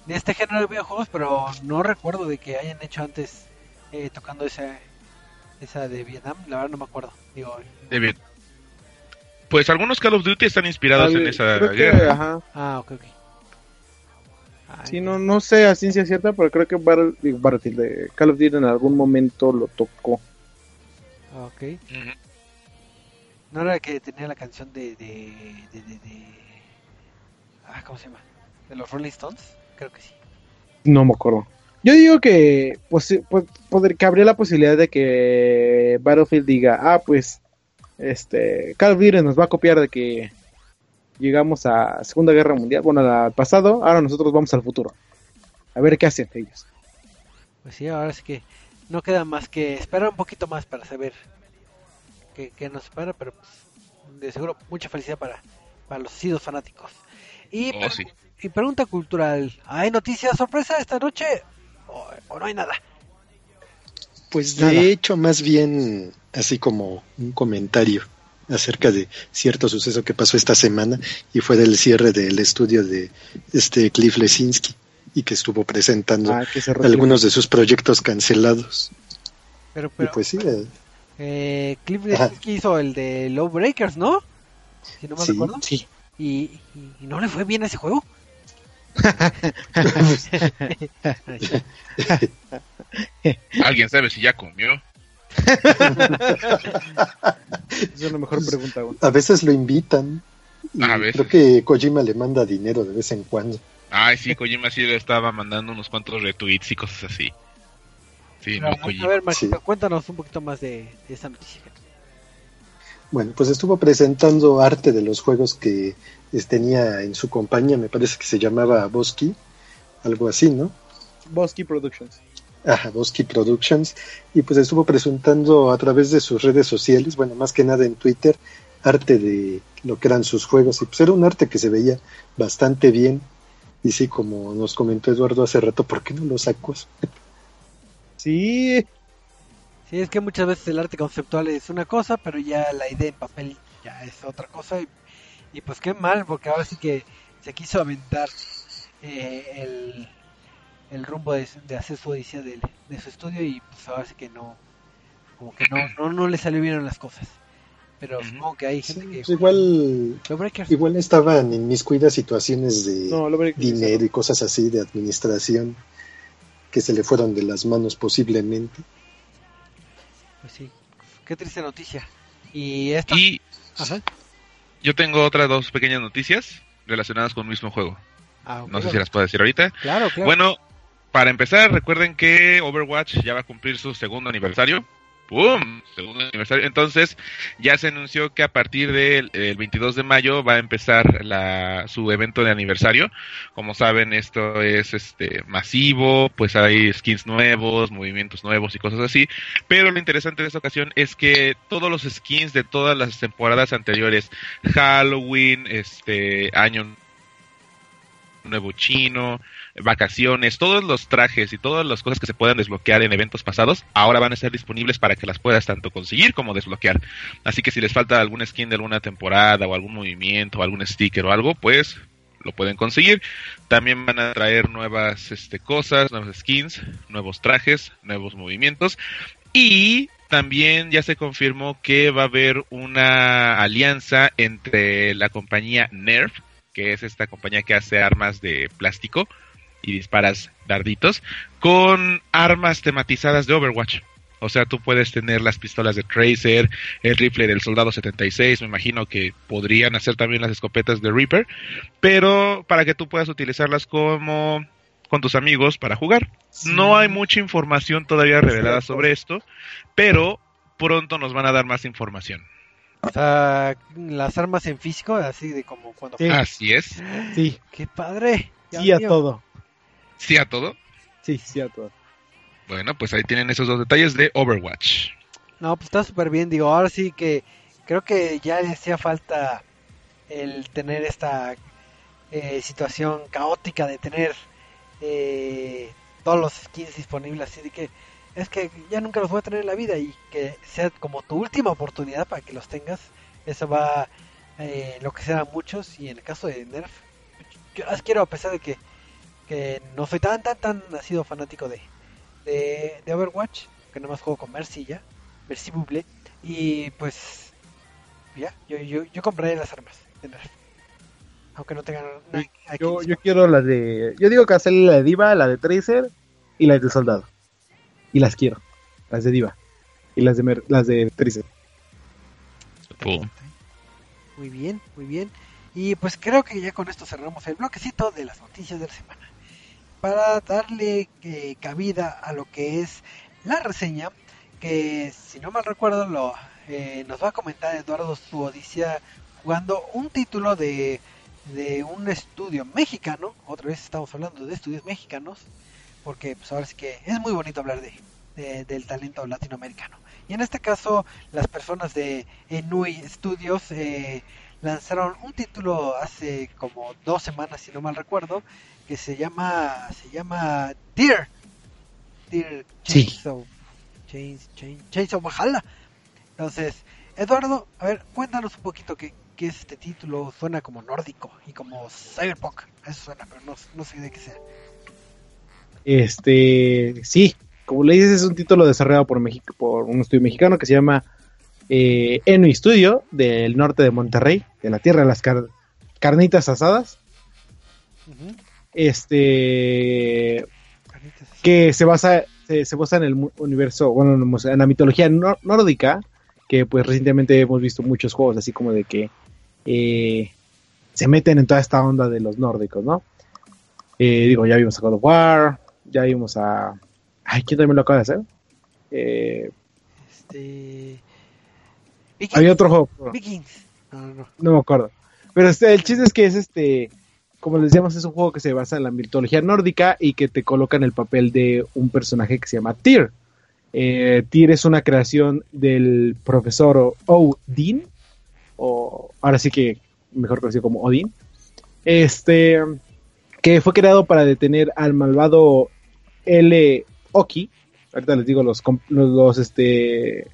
de este género de videojuegos, pero no recuerdo de que hayan hecho antes eh, tocando esa esa de Vietnam. La verdad no me acuerdo. Digo, de Pues algunos Call of Duty están inspirados en esa guerra. Ah, ok, ok. sí, no, no sé a ciencia cierta, pero creo que Battlefield de Call of Duty en algún momento lo tocó. Ok. No era que tenía la canción de, de, de, Ah, ¿cómo se llama? ¿De los Rolling Stones? Creo que sí. No me acuerdo. Yo digo que pues, pues poder, que habría la posibilidad de que Battlefield diga, ah, pues, este, Call of Duty nos va a copiar de que llegamos a Segunda Guerra Mundial, bueno, al pasado, ahora nosotros vamos al futuro. A ver qué hacen ellos. Pues sí, ahora sí que no queda más que esperar un poquito más para saber que, nos espera, pero pues, de seguro mucha felicidad para, para los sidos fanáticos. Y, oh, y pregunta cultural, ¿hay noticias sorpresa esta noche o, no hay nada? Pues de hecho, más bien así como un comentario acerca de cierto suceso que pasó esta semana y fue del cierre del estudio de este Cliff Lesinski y que estuvo presentando ah, algunos de sus proyectos cancelados. Pero, pero, pues sí, eh, eh, Cliff que hizo el de Low Breakers, ¿no? Si no me recuerdo. Sí. ¿Y, ¿Y, no le fue bien a ese juego? ¿Alguien sabe si ya comió? Esa es la mejor pregunta. A veces lo invitan. A veces. Creo que Kojima le manda dinero de vez en cuando. Ay, sí, Kojima sí le estaba mandando unos cuantos retweets y cosas así. A ver, Marquito, cuéntanos un poquito más de, esta noticia. Bueno, pues estuvo presentando arte de los juegos que tenía en su compañía, me parece que se llamaba Bosky, algo así, ¿no? Bosky Productions. Ajá, Bosky Productions. Y pues estuvo presentando a través de sus redes sociales, bueno, más que nada en Twitter, arte de lo que eran sus juegos. Y pues era un arte que se veía bastante bien. Y sí, como nos comentó Eduardo hace rato, ¿por qué no lo sacó? Sí. Sí, es que muchas veces el arte conceptual es una cosa, pero ya la idea en papel ya es otra cosa. Y, pues qué mal, porque ahora sí que se quiso aventar eh, el, rumbo de, hacer su odisea de, su estudio y pues ahora sí que no, como que no, no, no le salió bien las cosas. Pero supongo que hay gente que... Pues igual, igual estaban inmiscuidas situaciones de No, dinero y cosas así de administración que se le fueron de las manos posiblemente. Pues sí, qué triste noticia. Y esta... Y Ajá. Yo tengo otras dos pequeñas noticias relacionadas con el mismo juego. Ah, No sé si las puedo decir ahorita. Claro, claro. Bueno, para empezar, recuerden que Overwatch ya va a cumplir su segundo aniversario. ¡Pum! Segundo aniversario. Entonces, ya se anunció que a partir del el 22 de mayo va a empezar la, su evento de aniversario. Como saben, esto es este masivo, pues hay skins nuevos, movimientos nuevos y cosas así. Pero lo interesante de esta ocasión es que todos los skins de todas las temporadas anteriores, Halloween, este año nuevo chino, vacaciones, todos los trajes y todas las cosas que se puedan desbloquear en eventos pasados, ahora van a estar disponibles para que las puedas tanto conseguir como desbloquear. Así que si les falta algún skin de alguna temporada o algún movimiento o algún sticker o algo, pues lo pueden conseguir. También van a traer nuevas este, cosas, nuevas skins, nuevos trajes, nuevos movimientos. Y también ya se confirmó que va a haber una alianza entre la compañía Nerf, que es esta compañía que hace armas de plástico y disparas darditos, con armas tematizadas de Overwatch. O sea, tú puedes tener las pistolas de Tracer, el rifle del Soldado 76, me imagino que podrían hacer también las escopetas de Reaper, pero para que tú puedas utilizarlas como con tus amigos para jugar. No hay mucha información todavía revelada sobre esto, pero pronto nos van a dar más información. O sea, las armas en físico, así de como cuando... Sí. Así es. Sí, ¡Qué padre! Dios sí a mío. todo. Sí a todo. Sí, sí a todo. Bueno, pues ahí tienen esos dos detalles de Overwatch. No, pues está súper bien, digo, ahora sí que creo que ya le hacía falta el tener esta eh, situación caótica de tener eh, todos los skins disponibles, así de que es que ya nunca los voy a tener en la vida y que sea como tu última oportunidad para que los tengas, eso va eh, enloquecer a muchos y en el caso de Nerf, yo las quiero a pesar de que, que no soy tan tan tan nacido fanático de, de, de Overwatch, que nomás juego con Mercy ya, Mercy Buble, y pues ya, yo, yo, yo compraré las armas de Nerf. Aunque no tengan nada aquí Yo, yo quiero las de. Yo digo que hacerle la de Diva, la de Tracer y las de Soldado. Y las quiero. Las de Diva. Y las de, Mer- las de. Pum. Muy bien, muy bien. Y pues creo que ya con esto cerramos el bloquecito de las noticias de la semana. Para darle eh, cabida a lo que es la reseña, que si no mal recuerdo lo eh, nos va a comentar Eduardo su odisea jugando un título de, de un estudio mexicano. Otra vez estamos hablando de estudios mexicanos, porque pues ahora sí que es muy bonito hablar de, de- del talento latinoamericano. Y en este caso, las personas de Enui Studios eh, lanzaron un título hace como dos semanas, si no mal recuerdo, que se llama se llama Deer. Deer Sí. Chains of, Chains, Chains, Chains of Valhalla. Entonces, Eduardo, a ver, cuéntanos un poquito qué, qué es este título. Suena como nórdico y como cyberpunk. Eso suena, pero no, no sé de qué sea. Este. Sí, como le dices, es un título desarrollado por, México, por un estudio mexicano que se llama eh, Enui Studio, del norte de Monterrey, de la tierra de las car- carnitas asadas. Este. Carnitas que se basa se, se basa en el universo, bueno, en la mitología nor- nórdica, que pues recientemente hemos visto muchos juegos así como de que eh, se meten en toda esta onda de los nórdicos, ¿no? Eh, digo, ya vimos a God of War, ya vimos a... Ay, ¿quién también lo acaba de hacer? Eh, Este. Vikings. había otro juego, Vikings. No, no, no. no me acuerdo. Pero este, el chiste es que es este, como les decíamos, es un juego que se basa en la mitología nórdica y que te coloca en el papel de un personaje que se llama Tyr. Eh, Tyr es una creación del profesor Odin, o ahora sí que mejor conocido como Odin, este, que fue creado para detener al malvado L. Oki. Ahorita les digo los, los, los, este,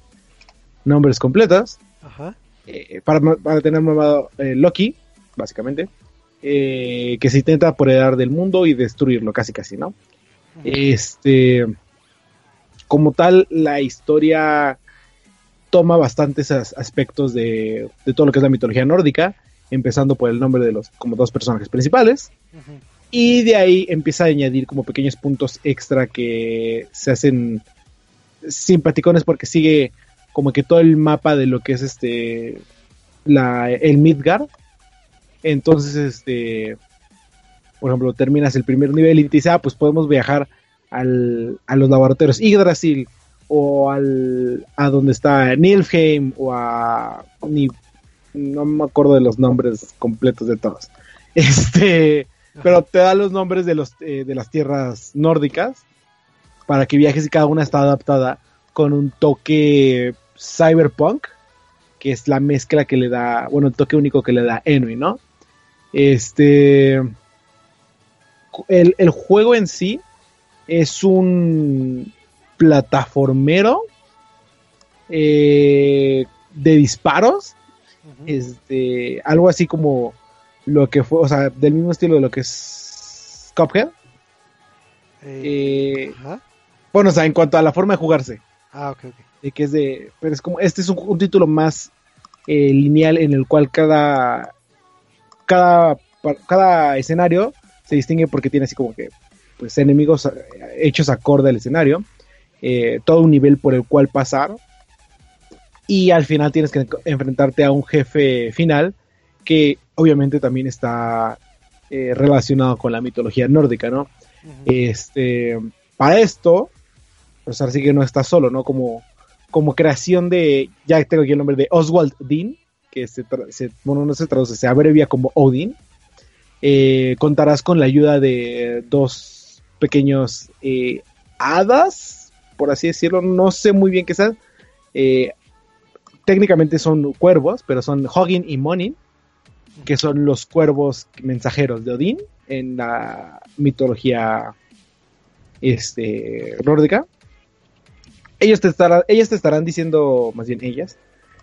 nombres completos Ajá. eh, para, para tener malvado eh, Loki, básicamente, eh, que se intenta apoderar del mundo y destruirlo, casi casi, ¿no? Este, como tal, la historia, toma bastantes aspectos de, todo lo que es la mitología nórdica, empezando por el nombre de los como dos personajes principales. Y de ahí empieza a añadir como pequeños puntos extra que se hacen simpaticones porque sigue como que todo el mapa de lo que es este la, el Midgard. Entonces, este, por ejemplo, terminas el primer nivel y te dice, ah, pues podemos viajar al, a los laboratorios Yggdrasil o al, a donde está Nilfheim o a... Ni, no me acuerdo de los nombres completos de todos. Este, pero te da los nombres de, los, eh, de las tierras nórdicas para que viajes y cada una está adaptada con un toque cyberpunk, que es la mezcla que le da, bueno, el toque único que le da Enui, ¿no? Este, el, el juego en sí es un plataformero eh, de disparos, este, algo así como lo que fue, o sea, del mismo estilo de lo que es Cuphead. Eh, eh, bueno, o sea, en cuanto a la forma de jugarse. Ah, ok, ok. De que es de, pero es como, este es un, título más lineal en el cual cada, cada, cada escenario se distingue porque tiene así como que pues enemigos hechos acorde al escenario, eh, todo un nivel por el cual pasar y al final tienes que enfrentarte a un jefe final que obviamente también está eh, relacionado con la mitología nórdica, ¿no? Este, para esto, pues ahora sí que no está solo, ¿no? Como, como creación de, ya tengo aquí el nombre de Oswald Dean, que se, bueno, no se traduce, se abrevia como Odin. Eh, contarás con la ayuda de dos pequeños eh, hadas, por así decirlo, no sé muy bien qué sean. Técnicamente son cuervos, pero son Hogin y Monin, que son los cuervos mensajeros de Odín en la mitología este, nórdica. Ellos te, estarán, ellas te estarán diciendo, más bien ellas,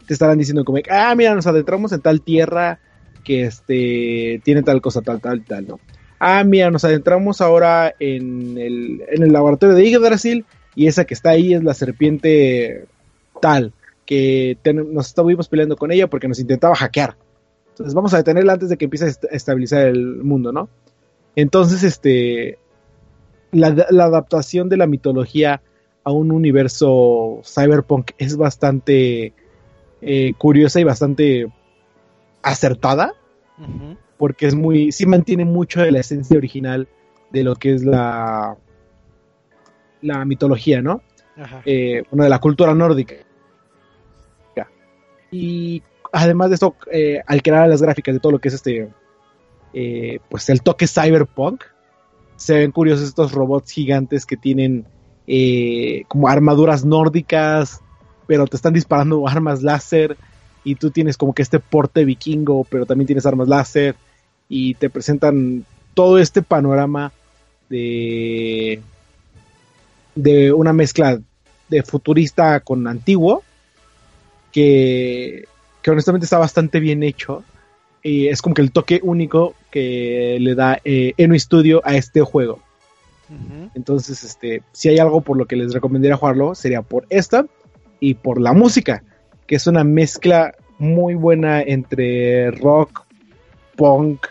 te estarán diciendo como, ah, mira, nos adentramos en tal tierra que este, tiene tal cosa, tal, tal, tal, ¿no? Ah, mira, nos adentramos ahora en el, en el laboratorio de Yggdrasil y esa que está ahí es la serpiente tal, que nos estuvimos peleando con ella porque nos intentaba hackear. Entonces vamos a detenerla antes de que empiece a estabilizar el mundo, ¿no? Entonces, este, la, adaptación de la mitología a un universo cyberpunk es bastante eh, curiosa y bastante acertada, porque es muy, sí mantiene mucho de la esencia original de lo que es la, la mitología, ¿no? Eh, bueno, de la cultura nórdica. Y además de eso, eh, al crear las gráficas de todo lo que es este, eh, pues el toque cyberpunk, se ven curiosos estos robots gigantes que tienen como armaduras nórdicas, pero te están disparando armas láser y tú tienes como que este porte vikingo, pero también tienes armas láser y te presentan todo este panorama de de una mezcla de futurista con antiguo que, que honestamente está bastante bien hecho y es como que el toque único que le da eh, Eno Studio a este juego. Entonces, este, si hay algo por lo que les recomendaría jugarlo, sería por esta y por la música, que es una mezcla muy buena entre rock, punk,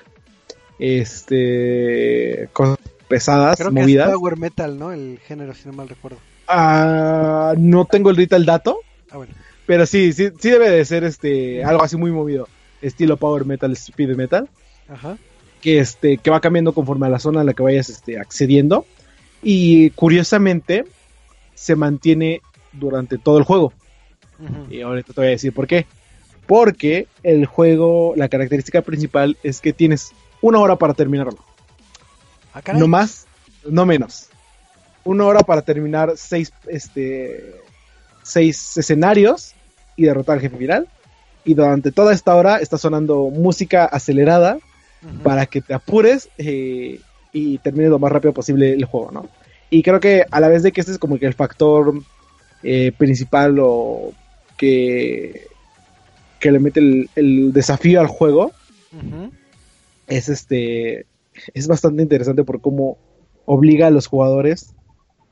este, cosas pesadas, Creo movidas. Que es power metal, ¿no? El género, si no mal recuerdo. Ah, no tengo ahorita el dato. Ah, bueno. Pero sí, sí, sí debe de ser este algo así muy movido, estilo power metal, speed metal. Ajá. Que este que va cambiando conforme a la zona a la que vayas este, accediendo y curiosamente se mantiene durante todo el juego. Y ahorita te voy a decir por qué. Porque el juego, la característica principal es que tienes una hora para terminarlo. Ah, no más, no menos. Una hora para terminar seis, este, seis escenarios y derrotar al jefe final. Y durante toda esta hora está sonando música acelerada para que te apures eh, y termine lo más rápido posible el juego, ¿no? Y creo que a la vez de que este es como que el factor eh, principal o que, que le mete el, desafío al juego, es este es bastante interesante por cómo obliga a los jugadores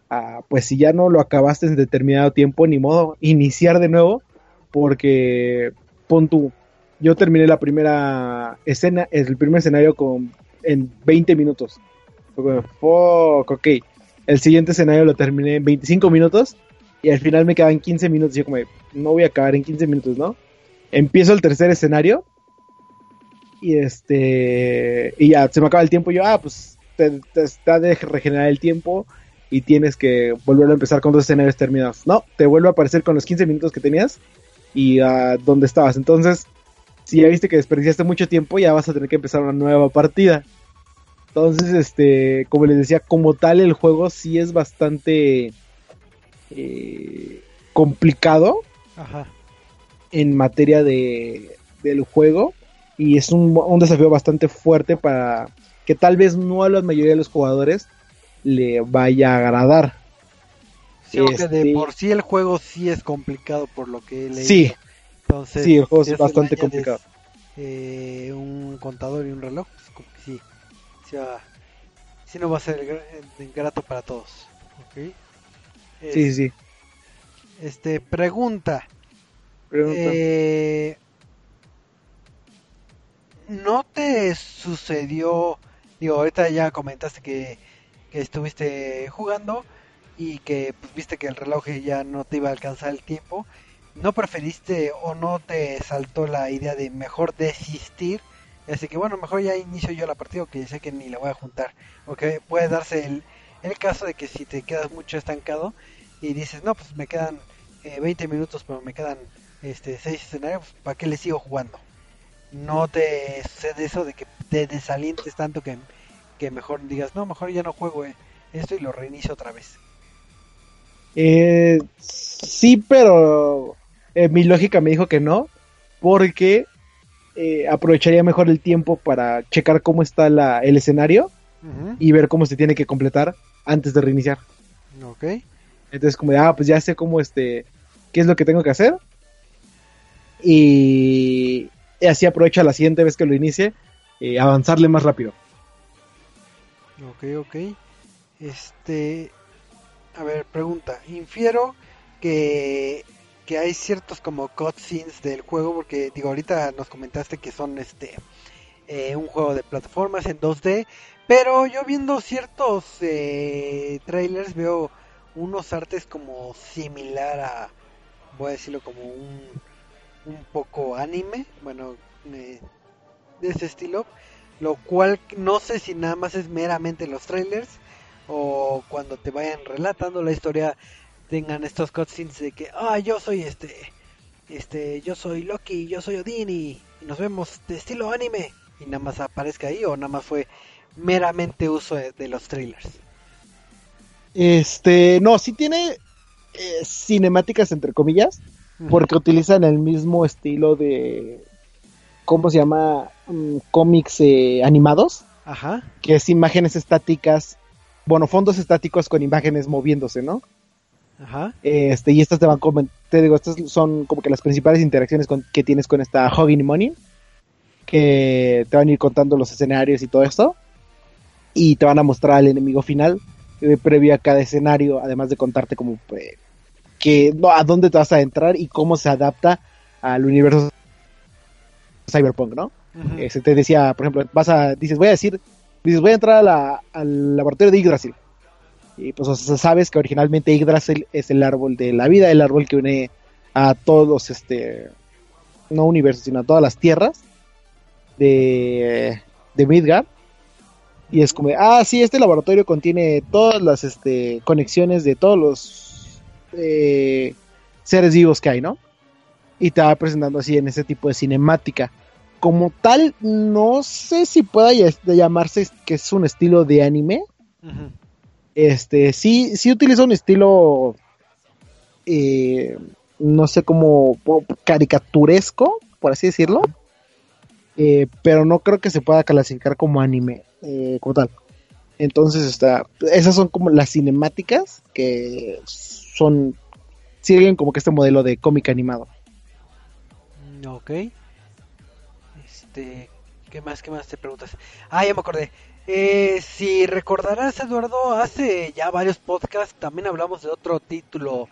a, pues si ya no lo acabaste en determinado tiempo, ni modo, iniciar de nuevo Porque, pon tú, yo terminé la primera escena, el primer escenario con, en 20 minutos. Fuck, ok. El siguiente escenario lo terminé en 25 minutos y al final me quedan 15 minutos. Yo como, no voy a acabar en 15 minutos, ¿no? Empiezo el tercer escenario y este y ya se me acaba el tiempo y yo, ah, pues te, te está de regenerar el tiempo y tienes que volver a empezar con dos escenarios terminados. No, te vuelve a aparecer con los 15 minutos que tenías y a donde estabas. Entonces, si ya viste que desperdiciaste mucho tiempo, ya vas a tener que empezar una nueva partida. Entonces, este, como les decía, como tal el juego sí es bastante eh, complicado Ajá. en materia de, del juego y es un, un desafío bastante fuerte para que tal vez no a la mayoría de los jugadores le vaya a agradar. Sí, porque de Este- por sí el juego sí es complicado por lo que he leído. Sí, Entonces, sí, el juego es bastante añades, complicado. eh, un contador y un reloj, pues como que sí, sí, va- sí no va a ser eh, grato para todos. Eh, Sí, sí. Este, pregunta. Pregunta. Eh, ¿No te sucedió, digo, ahorita ya comentaste que, que estuviste jugando y que pues, viste que el reloj ya no te iba a alcanzar el tiempo? ¿No preferiste o no te saltó la idea de mejor desistir? Así que bueno, mejor ya inicio yo la partida que sé que ni la voy a juntar. O que puede darse el, el caso de que si te quedas mucho estancado y dices, no, pues me quedan eh, 20 minutos, pero me quedan este 6 escenarios, pues, ¿para qué le sigo jugando? No te sucede eso de que te desalientes tanto que, que mejor digas, no, mejor ya no juego eh, esto y lo reinicio otra vez. Eh, sí, pero eh, mi lógica me dijo que no, porque eh, aprovecharía mejor el tiempo para checar cómo está la, el escenario y ver cómo se tiene que completar antes de reiniciar. Ok. Entonces como de, ah, pues ya sé cómo este, qué es lo que tengo que hacer. Y, y así aprovecho la siguiente vez que lo inicie, eh, avanzarle más rápido. Ok, ok. Este, a ver, pregunta. Infiero que, que hay ciertos como cutscenes del juego, porque digo, ahorita nos comentaste que son este eh, un juego de plataformas en 2D, pero yo viendo ciertos eh, trailers veo unos artes como similar a, voy a decirlo como un, un poco anime, bueno, eh, de ese estilo, lo cual no sé si nada más es meramente los trailers o cuando te vayan relatando la historia tengan estos cutscenes de que ah yo soy este este yo soy Loki yo soy Odin y, y nos vemos de estilo anime y nada más aparezca ahí o nada más fue meramente uso de, de los trailers. Este, no, sí tiene eh, cinemáticas entre comillas, porque utilizan el mismo estilo de, ¿cómo se llama? Mm, cómics eh, animados, ajá. que es imágenes estáticas, bueno, fondos estáticos con imágenes moviéndose, ¿no? ajá Este, y estas te van como, te digo, estas son como que las principales interacciones con- que tienes con esta Hugging Money, que te van a ir contando los escenarios y todo esto, y te van a mostrar al enemigo final, eh, previo a cada escenario, además de contarte como eh, que, no, a dónde te vas a entrar y cómo se adapta al universo cyberpunk, ¿no? Eh, se te decía, por ejemplo, vas a, dices, voy a decir, dices, voy a entrar a la- al laboratorio de Yggdrasil. Y pues sabes que originalmente Yggdrasil es el árbol de la vida, el árbol que une a todos los, este, no universos, sino a todas las tierras de, de Midgard. Y es como, ah, sí, este laboratorio contiene todas las este, conexiones de todos los eh, seres vivos que hay, ¿no? Y te va presentando así en ese tipo de cinemática como tal, no sé si pueda llamarse que es un estilo de anime. Este, sí, sí utiliza un estilo, eh, no sé cómo, po- caricaturesco, por así decirlo. Eh, pero no creo que se pueda clasificar como anime, eh, como tal. Entonces, está, esas son como las cinemáticas que son, siguen como que este modelo de cómic animado. Ok. Este, ¿qué más, qué más te preguntas? Ah, ya me acordé. Eh, si recordarás, Eduardo, hace ya varios podcasts también hablamos de otro título,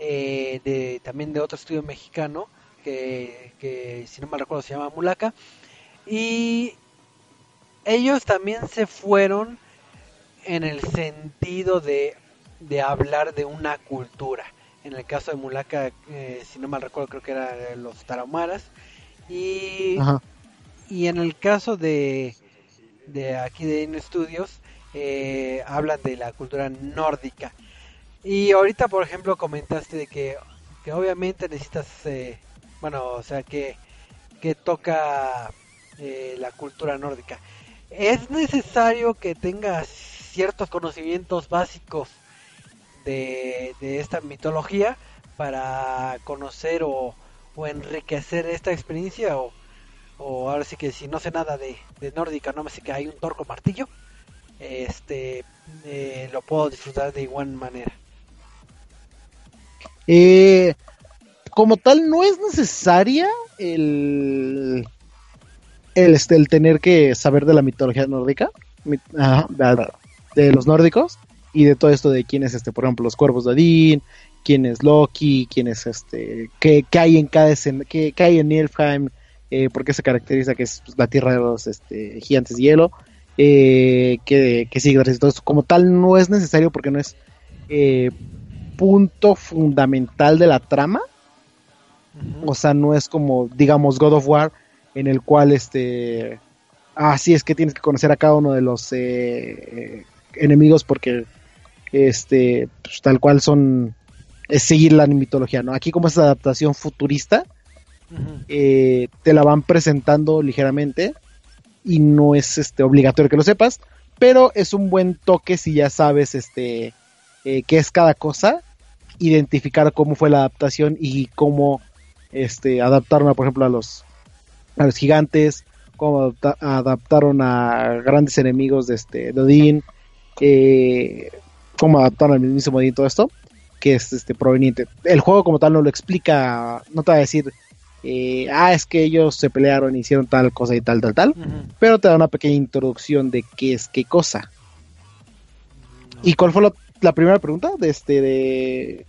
eh, de también de otro estudio mexicano, que, que si no me recuerdo se llama Mulaka. Y ellos también se fueron en el sentido de, de hablar de una cultura. En el caso de Mulaka, eh, si no mal recuerdo, creo que eran los tarahumaras. Y, y en el caso de, de aquí de In Studios, eh, hablan de la cultura nórdica. Y ahorita, por ejemplo, comentaste de que, que obviamente necesitas, eh, bueno, o sea, que, que toca eh, la cultura nórdica. Es necesario que tengas ciertos conocimientos básicos de, esta mitología para conocer o, enriquecer esta experiencia o, o, ahora sí que si no sé nada de, nórdica, no me sé que hay un torco martillo, este eh, lo puedo disfrutar de igual manera. Eh, como tal, no es necesaria el, el, este, el tener que saber de la mitología nórdica, de los nórdicos, y de todo esto de quién es, este, por ejemplo, los cuervos de Odín, quién es Loki, quién es, este, qué, hay en cada escena, qué, hay en Nilfheim, eh, por qué se caracteriza que es pues, la tierra de los este, gigantes de hielo, eh, que, que sigue esto. Como tal, no es necesario porque no es eh, punto fundamental de la trama. O sea, no es como, digamos, God of War, en el cual este. Ah, sí, es que tienes que conocer a cada uno de los eh, enemigos porque este pues, tal cual son es seguir la mitología, ¿no? Aquí como es adaptación futurista, eh, te la van presentando ligeramente y no es este obligatorio que lo sepas, pero es un buen toque si ya sabes este eh, qué es cada cosa, identificar cómo fue la adaptación y cómo este adaptaron, por ejemplo, a los a los gigantes, cómo adaptaron a grandes enemigos de este de Odín, eh, cómo adaptaron al mismo Odín todo esto, que es este proveniente. El juego como tal no lo explica, no te va a decir eh, ah, es que ellos se pelearon, hicieron tal cosa y tal, tal, tal, pero te da una pequeña introducción de qué es qué cosa. ¿Y cuál fue la, primera pregunta? De este, de...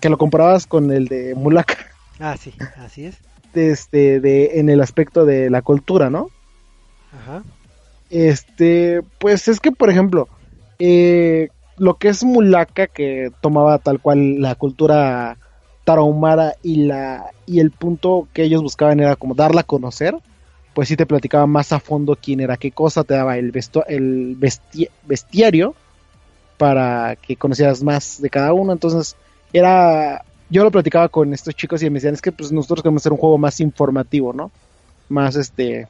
Que lo comparabas con el de Mulaka. Ah, sí, así es. De este, de, en el aspecto de la cultura, ¿no? Ajá. Este, pues es que, por ejemplo, eh, lo que es Mulaka, que tomaba tal cual la cultura tarahumara y la y el punto que ellos buscaban era como darla a conocer, pues sí te platicaba más a fondo quién era qué cosa, te daba el, el bestiario para que conocieras más de cada uno, entonces era yo lo platicaba con estos chicos y me decían, es que pues nosotros queremos hacer un juego más informativo, ¿no? Más este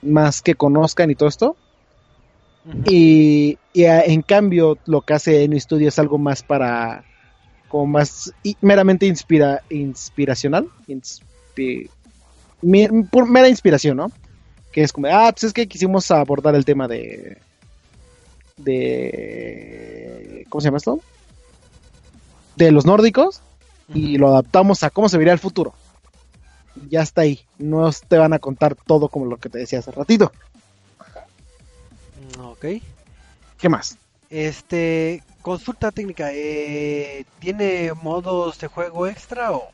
más que conozcan y todo esto. Y, y en cambio lo que hace en estudio es algo más para como más meramente inspira, inspiracional, por mera inspiración, ¿no? Que es como, ah, pues es que quisimos abordar el tema de, de, ¿cómo se llama esto? De los nórdicos y lo adaptamos a cómo se vería el futuro. Ya está ahí, no te van a contar todo como lo que te decía hace ratito. Ok. ¿Qué más? Este, Consulta técnica, eh, ¿tiene modos de juego extra o,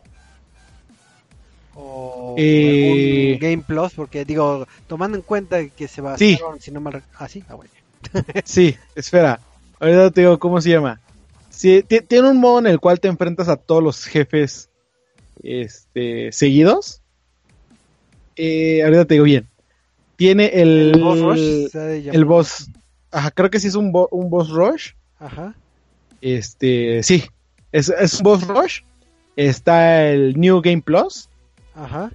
o eh, Game Plus? Porque digo, tomando en cuenta que se va sí. si no mal... Ah, sí, ah, bueno. sí, espera, ahorita te digo cómo se llama. Sí, tiene un modo en el cual te enfrentas a todos los jefes este, seguidos. Eh, ahorita te digo bien. Tiene el, el boss rush. El boss. Ajá, creo que sí es un, un boss rush. Ajá. Este, sí, es, es un boss rush. Está el New Game Plus. Ajá.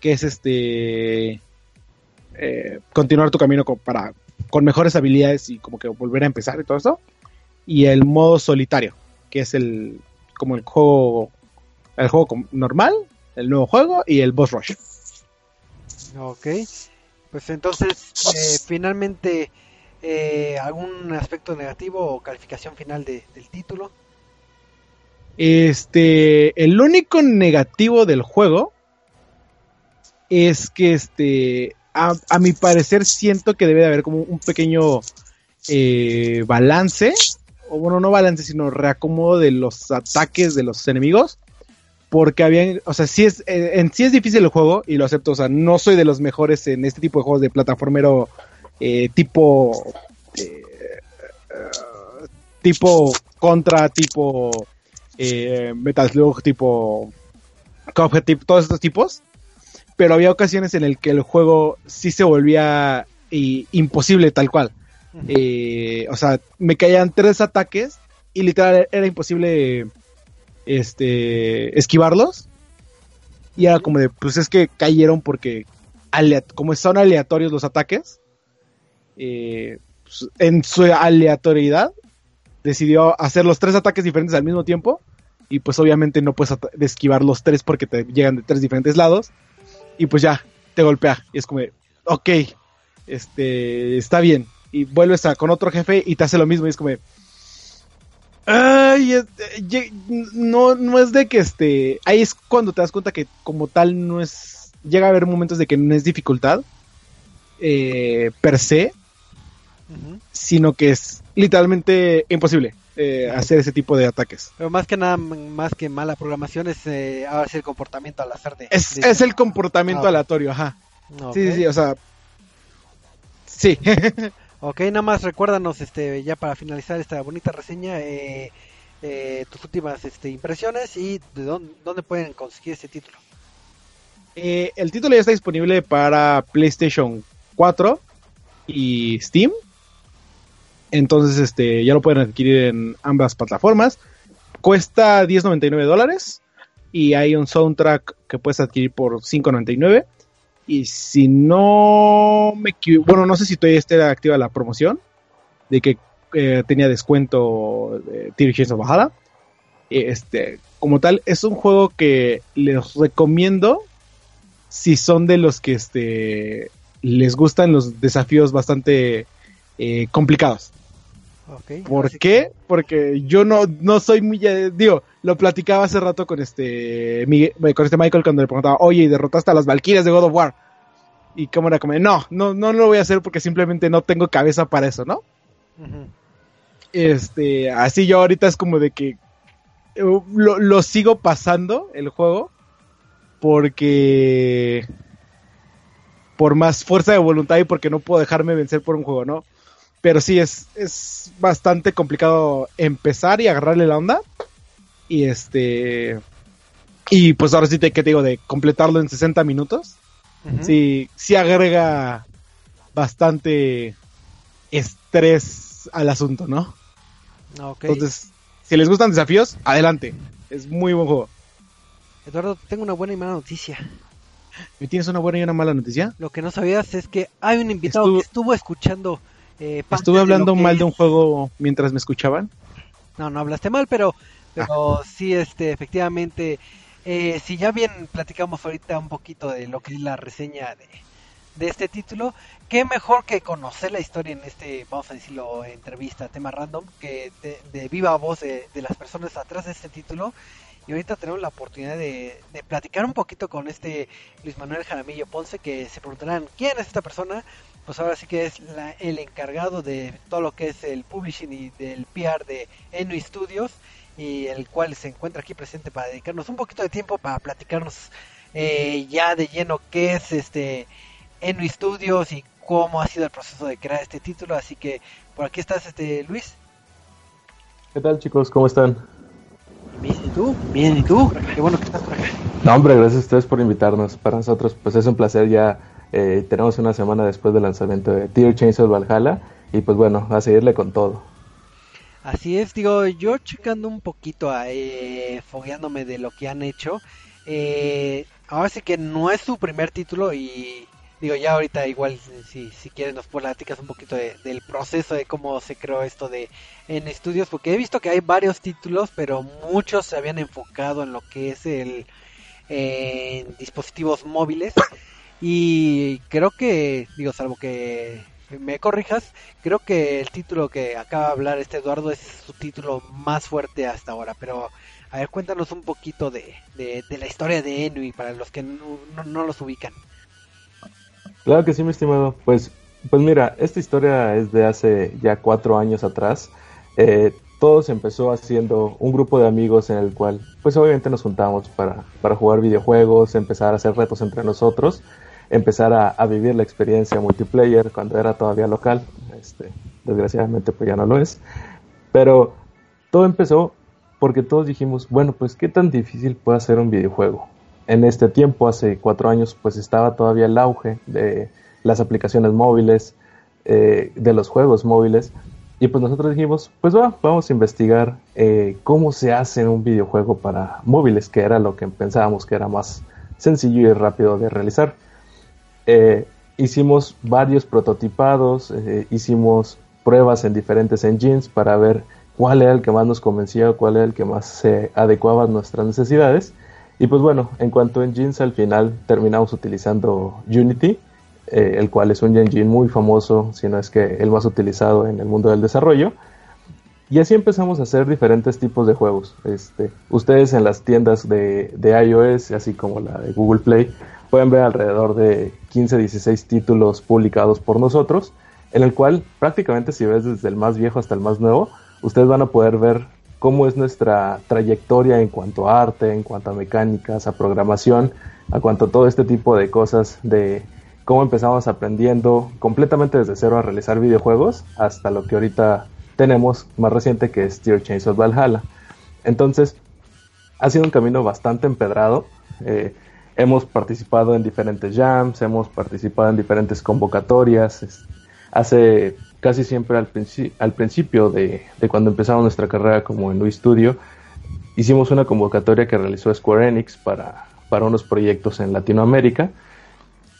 Que es este. Eh, continuar tu camino con, para, con mejores habilidades y como que volver a empezar y todo eso. Y el modo solitario, que es el. como el juego. El juego normal, el nuevo juego y el boss rush. Ok. Pues entonces, eh, finalmente eh, ¿Algún aspecto negativo o calificación final del título? Este, el único negativo del juego es que este, a, mi parecer siento que debe de haber como un pequeño eh, balance, o bueno, no balance, sino reacomodo de los ataques de los enemigos, porque habían, o sea, sí es, eh, en sí es difícil el juego y lo acepto, o sea, no soy de los mejores en este tipo de juegos de plataformero eh, tipo, eh, tipo contra, tipo Metal Slug, tipo Cuphead, todos estos tipos, pero había ocasiones en el que el juego sí se volvía imposible tal cual. o sea, me caían tres ataques y literal era imposible este, esquivarlos. Y era como de, pues es que cayeron porque como son aleatorios los ataques, eh, pues, en su aleatoriedad decidió hacer los tres ataques diferentes al mismo tiempo. Y pues obviamente no puedes esquivar los tres porque te llegan de tres diferentes lados. Y pues ya, te golpea. Y es como, ok, este, está bien. Y vuelves a, con otro jefe y te hace lo mismo. Y es como, Ay, no, no es de que este. Ahí es cuando te das cuenta que, como tal, no es. Llega a haber momentos de que no es dificultad eh, per se, sino que es literalmente imposible eh, hacer ese tipo de ataques. Pero más que nada, más que mala programación, es eh, ahora sí el comportamiento al azar de. Es, es el comportamiento ah, aleatorio, ajá. Sí, sí, sí, o sea. Sí. Ok, nada más recuérdanos, este, ya para finalizar esta bonita reseña, eh, eh, tus últimas este, impresiones y de dónde, pueden conseguir ese título. Eh, el título ya está disponible para PlayStation 4 y Steam. Entonces, este, ya lo pueden adquirir en ambas plataformas. Cuesta 10.99 dólares y hay un soundtrack que puedes adquirir por 5.99 y si no me bueno, no sé si todavía está activa la promoción de que eh, tenía descuento de Tear of Bajada. Este, como tal, es un juego que les recomiendo si son de los que este, les gustan los desafíos bastante eh, complicados. ¿Por qué? Porque yo no, no soy muy, eh, digo, lo platicaba hace rato con este, con este Michael cuando le preguntaba, oye, derrotaste a las Valkyrias de God of War. Y como era como, no, no, no lo voy a hacer porque simplemente no tengo cabeza para eso, ¿no? Este, así yo ahorita es como de que eh, lo, lo sigo pasando el juego porque por más fuerza de voluntad y porque no puedo dejarme vencer por un juego, ¿no? Pero sí, es, es bastante complicado empezar y agarrarle la onda. Y este. Y pues ahora sí te, que te digo, de completarlo en 60 minutos. Sí, sí agrega bastante estrés al asunto, ¿no? Entonces, si les gustan desafíos, adelante. Es muy buen juego. Eduardo, tengo una buena y mala noticia. ¿Me tienes una buena y una mala noticia? Lo que no sabías es que hay un invitado que estuvo escuchando eh, Estuve hablando mal de un juego mientras me escuchaban. No, no hablaste mal, pero, pero ah. sí, este, efectivamente, eh, si ya bien platicamos ahorita un poquito de lo que es la reseña de, de este título, qué mejor que conocer la historia en este, vamos a decirlo, entrevista, tema random, que de, viva voz de, de, las personas atrás de este título. Y ahorita tenemos la oportunidad de, de platicar un poquito con este Luis Manuel Jaramillo Ponce, que se preguntarán quién es esta persona pues ahora sí que es el encargado de todo lo que es el publishing y del PR de Enu Studios y el cual se encuentra aquí presente para dedicarnos un poquito de tiempo para platicarnos eh, ya de lleno qué es este Enu Studios y cómo ha sido el proceso de crear este título. Así que por aquí estás, este Luis. ¿Qué tal chicos? ¿Cómo están? Bien, ¿y tú? Bien, ¿y tú? Qué bueno que estás por acá. No, hombre, gracias a ustedes por invitarnos. Para nosotros, pues es un placer ya eh, tenemos una semana después del lanzamiento de Tear Chains of Valhalla y pues bueno, a seguirle con todo. Así es, digo, yo checando un poquito, eh, fogueándome de lo que han hecho. Eh, ahora sí que no es su primer título y digo, ya ahorita igual si, si quieres nos platicas un poquito del proceso de cómo se creó esto de en estudios, porque he visto que hay varios títulos, pero muchos se habían enfocado en lo que es el en dispositivos móviles y creo que, digo, salvo que me corrijas, creo que el título que acaba de hablar este Eduardo es su título más fuerte hasta ahora. Pero, a ver, cuéntanos un poquito de, de, la historia de Enui para los que no, no, los ubican. Claro que sí, mi estimado. Pues, pues mira, esta historia es de hace ya cuatro años atrás. Eh, todo se empezó haciendo un grupo de amigos en el cual, pues obviamente nos juntamos para, para jugar videojuegos, empezar a hacer retos entre nosotros, empezar a, a, vivir la experiencia multiplayer cuando era todavía local. Este, desgraciadamente, pues ya no lo es. Pero todo empezó porque todos dijimos, bueno, pues qué tan difícil puede ser un videojuego. En este tiempo, hace cuatro años, pues estaba todavía el auge de las aplicaciones móviles, eh, de los juegos móviles. Y pues nosotros dijimos, pues va, vamos a investigar eh, cómo se hace un videojuego para móviles, que era lo que pensábamos que era más sencillo y rápido de realizar. Eh, hicimos varios prototipados, hicimos pruebas en diferentes engines para ver cuál era el que más nos convencía, cuál era el que más se adecuaba a nuestras necesidades. Y pues bueno, en cuanto a engines, al final terminamos utilizando Unity, eh, el cual es un engine muy famoso, si no es que el más utilizado en el mundo del desarrollo. Y así empezamos a hacer diferentes tipos de juegos. Este, ustedes en las tiendas de, de iOS, así como la de Google Play, pueden ver alrededor de 15, 16 títulos publicados por nosotros, en el cual prácticamente si ves desde el más viejo hasta el más nuevo, ustedes van a poder ver cómo es nuestra trayectoria en cuanto a arte, en cuanto a mecánicas, a programación, a cuanto a todo este tipo de cosas de cómo empezamos aprendiendo completamente desde cero a realizar videojuegos hasta lo que ahorita tenemos más reciente que es Tier Chains of Valhalla. Entonces, ha sido un camino bastante empedrado. Eh, hemos participado en diferentes jams, hemos participado en diferentes convocatorias. Hace casi siempre al, al principio de, cuando empezamos nuestra carrera como en Wii Studio, hicimos una convocatoria que realizó Square Enix para, para unos proyectos en Latinoamérica.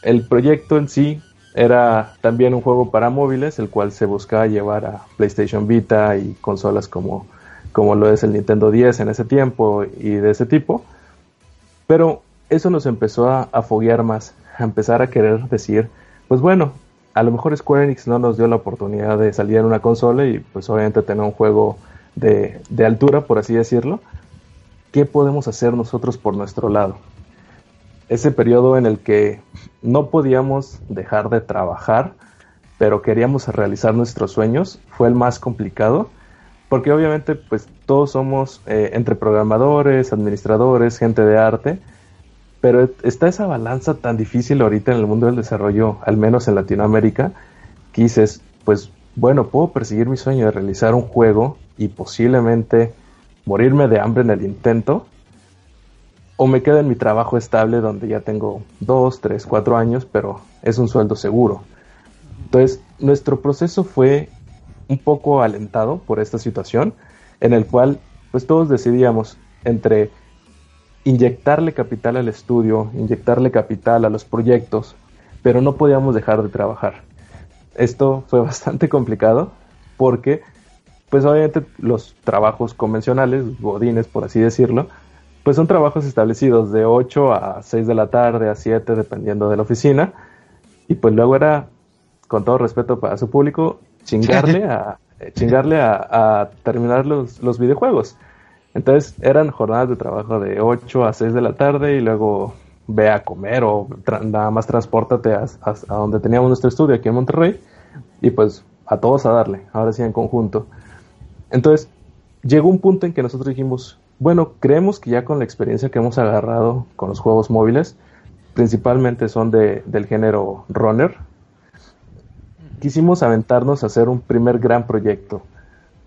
El proyecto en sí era también un juego para móviles, el cual se buscaba llevar a PlayStation Vita y consolas como, como lo es el Nintendo 10 en ese tiempo y de ese tipo. Pero eso nos empezó a, a más, a empezar a querer decir, pues bueno, a lo mejor Square Enix no nos dio la oportunidad de salir en una consola y pues obviamente tener un juego de, altura, por así decirlo. ¿Qué podemos hacer nosotros por nuestro lado? Ese periodo en el que no podíamos dejar de trabajar, pero queríamos realizar nuestros sueños, fue el más complicado, porque obviamente pues todos somos eh, entre programadores, administradores, gente de arte, pero está esa balanza tan difícil ahorita en el mundo del desarrollo, al menos en Latinoamérica, que dices, pues bueno, puedo perseguir mi sueño de realizar un juego y posiblemente morirme de hambre en el intento, o me quedo en mi trabajo estable donde ya tengo dos, tres, cuatro años, pero es un sueldo seguro. Entonces, nuestro proceso fue un poco alentado por esta situación, en el cual pues todos decidíamos entre inyectarle capital al estudio, inyectarle capital a los proyectos, pero no podíamos dejar de trabajar. Esto fue bastante complicado porque, pues obviamente los trabajos convencionales, godines por así decirlo, pues son trabajos establecidos de 8 a 6 de la tarde, a 7, dependiendo de la oficina. Y pues luego era, con todo respeto para su público, chingarle a, chingarle a, terminar los, los videojuegos. Entonces eran jornadas de trabajo de 8 a 6 de la tarde y luego ve a comer o nada más transportate a, donde teníamos nuestro estudio aquí en Monterrey y pues a todos a darle, ahora sí en conjunto. Entonces llegó un punto en que nosotros dijimos, bueno, creemos que ya con la experiencia que hemos agarrado con los juegos móviles, principalmente son de, del género runner, quisimos aventarnos a hacer un primer gran proyecto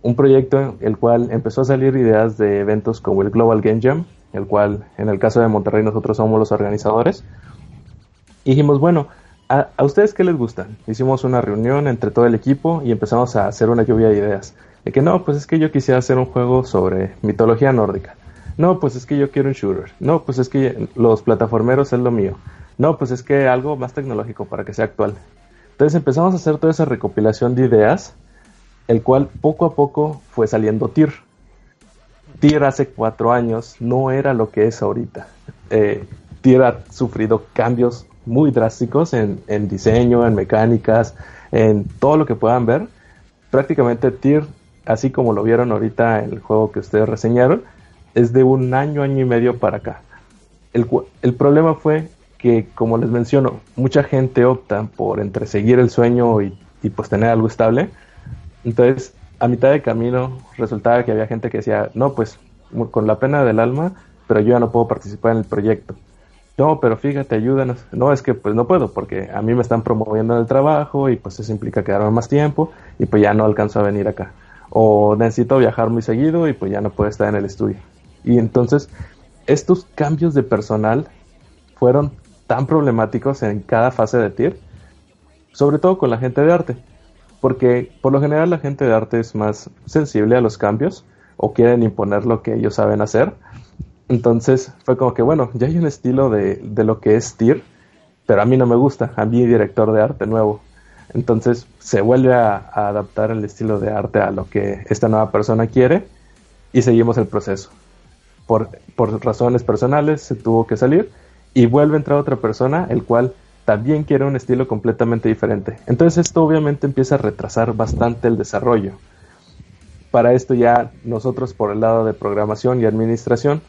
un proyecto en el cual empezó a salir ideas de eventos como el Global Game Jam, el cual en el caso de Monterrey nosotros somos los organizadores. Y dijimos, bueno, ¿a, ustedes qué les gustan? Hicimos una reunión entre todo el equipo y empezamos a hacer una lluvia de ideas. De que no, pues es que yo quisiera hacer un juego sobre mitología nórdica. No, pues es que yo quiero un shooter. No, pues es que los plataformeros es lo mío. No, pues es que algo más tecnológico para que sea actual. Entonces empezamos a hacer toda esa recopilación de ideas el cual poco a poco fue saliendo TIR. TIR hace cuatro años no era lo que es ahorita. Eh, TIR ha sufrido cambios muy drásticos en, diseño, en mecánicas, en todo lo que puedan ver. Prácticamente TIR, así como lo vieron ahorita en el juego que ustedes reseñaron, es de un año, año y medio para acá. El, el problema fue que, como les menciono, mucha gente opta por entre seguir el sueño y, y pues tener algo estable, entonces a mitad de camino resultaba que había gente que decía, no, pues con la pena del alma, pero yo ya no puedo participar en el proyecto. No, pero fíjate, ayúdanos. No, es que pues no puedo porque a mí me están promoviendo en el trabajo y pues eso implica quedarme más tiempo y pues ya no alcanzo a venir acá. O necesito viajar muy seguido y pues ya no puedo estar en el estudio. Y entonces estos cambios de personal fueron tan problemáticos en cada fase de TIR, sobre todo con la gente de arte, porque por lo general la gente de arte es más sensible a los cambios o quieren imponer lo que ellos saben hacer entonces fue como que, bueno, ya hay un estilo de, de lo que es TIR, pero a mí no me gusta, a mí director de arte nuevo. Entonces se vuelve a, adaptar el estilo de arte a lo que esta nueva persona quiere y seguimos el proceso. Por, por razones personales se tuvo que salir y vuelve a entrar otra persona, el cual también quiere un estilo completamente diferente. Entonces esto obviamente empieza a retrasar bastante el desarrollo. Para esto ya nosotros por el lado de programación y administración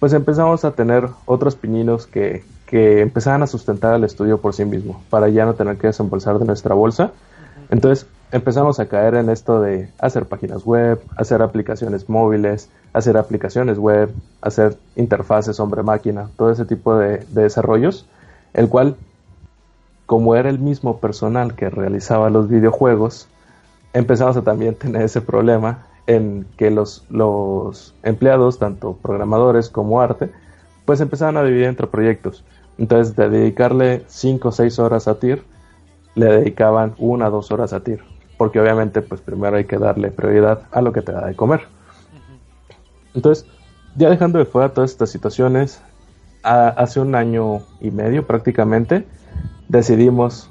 pues empezamos a tener otros pininos que, que empezaban a sustentar al estudio por sí mismo, para ya no tener que desembolsar de nuestra bolsa. Entonces empezamos a caer en esto de hacer páginas web, hacer aplicaciones móviles, hacer aplicaciones web, hacer interfaces hombre-máquina, todo ese tipo de, de, desarrollos, el cual, como era el mismo personal que realizaba los videojuegos, empezamos a también tener ese problema en que los, los empleados, tanto programadores como arte, pues empezaban a dividir entre proyectos. Entonces, de dedicarle 5 o 6 horas a TIR, le dedicaban 1 o 2 horas a TIR. Porque obviamente, pues primero hay que darle prioridad a lo que te da de comer. Entonces, ya dejando de fuera todas estas situaciones, hace un año y medio prácticamente, decidimos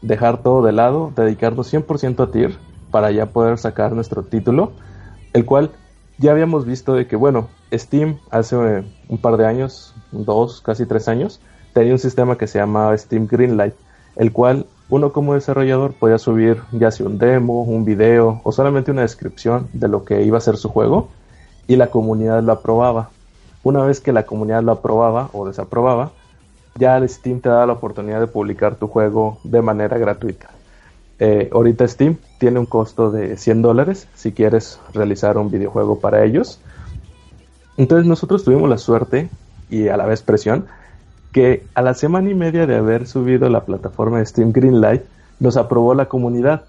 dejar todo de lado, dedicarnos 100% a TIR para ya poder sacar nuestro título el cual ya habíamos visto de que, bueno, Steam hace eh, un par de años, dos, casi tres años, tenía un sistema que se llamaba Steam Greenlight, el cual uno como desarrollador podía subir ya sea un demo, un video o solamente una descripción de lo que iba a ser su juego y la comunidad lo aprobaba. Una vez que la comunidad lo aprobaba o desaprobaba, ya Steam te da la oportunidad de publicar tu juego de manera gratuita. Eh, ahorita Steam tiene un costo de 100 dólares si quieres realizar un videojuego para ellos. Entonces nosotros tuvimos la suerte y a la vez presión que a la semana y media de haber subido la plataforma de Steam Greenlight nos aprobó la comunidad.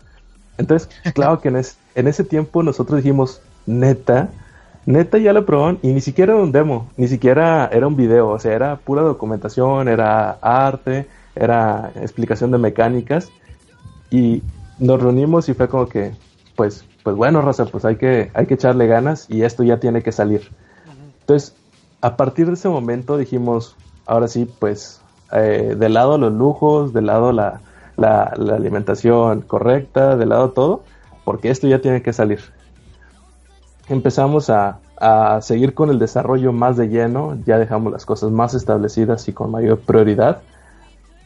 Entonces, claro que en, ese tiempo nosotros dijimos, neta, neta ya lo aprobaron y ni siquiera era un demo, ni siquiera era un video, o sea, era pura documentación, era arte, era explicación de mecánicas y nos reunimos y fue como que, pues, pues bueno, Raza, pues hay que, hay que echarle ganas y esto ya tiene que salir. Entonces, a partir de ese momento dijimos, ahora sí, pues, eh, de lado los lujos, de lado la, la, alimentación correcta, de lado todo, porque esto ya tiene que salir. Empezamos a, a seguir con el desarrollo más de lleno, ya dejamos las cosas más establecidas y con mayor prioridad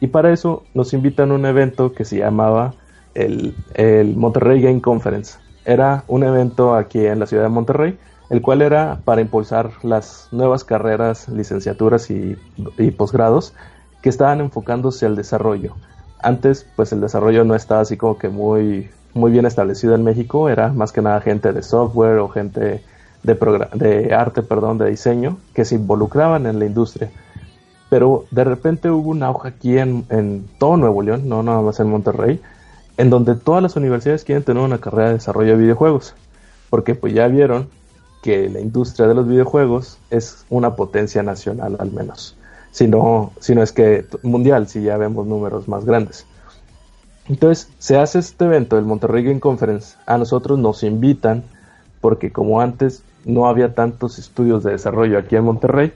y para eso nos invitan a un evento que se llamaba el, el, Monterrey Game Conference. Era un evento aquí en la ciudad de Monterrey, el cual era para impulsar las nuevas carreras, licenciaturas y, y posgrados que estaban enfocándose al desarrollo. Antes, pues el desarrollo no estaba así como que muy, muy bien establecido en México, era más que nada gente de software o gente de, de arte, perdón, de diseño, que se involucraban en la industria pero de repente hubo un auge aquí en, en, todo Nuevo León, no nada más en Monterrey, en donde todas las universidades quieren tener una carrera de desarrollo de videojuegos, porque pues ya vieron que la industria de los videojuegos es una potencia nacional al menos, si no, si no es que mundial, si ya vemos números más grandes. Entonces se hace este evento, el Monterrey Game Conference, a nosotros nos invitan, porque como antes no había tantos estudios de desarrollo aquí en Monterrey,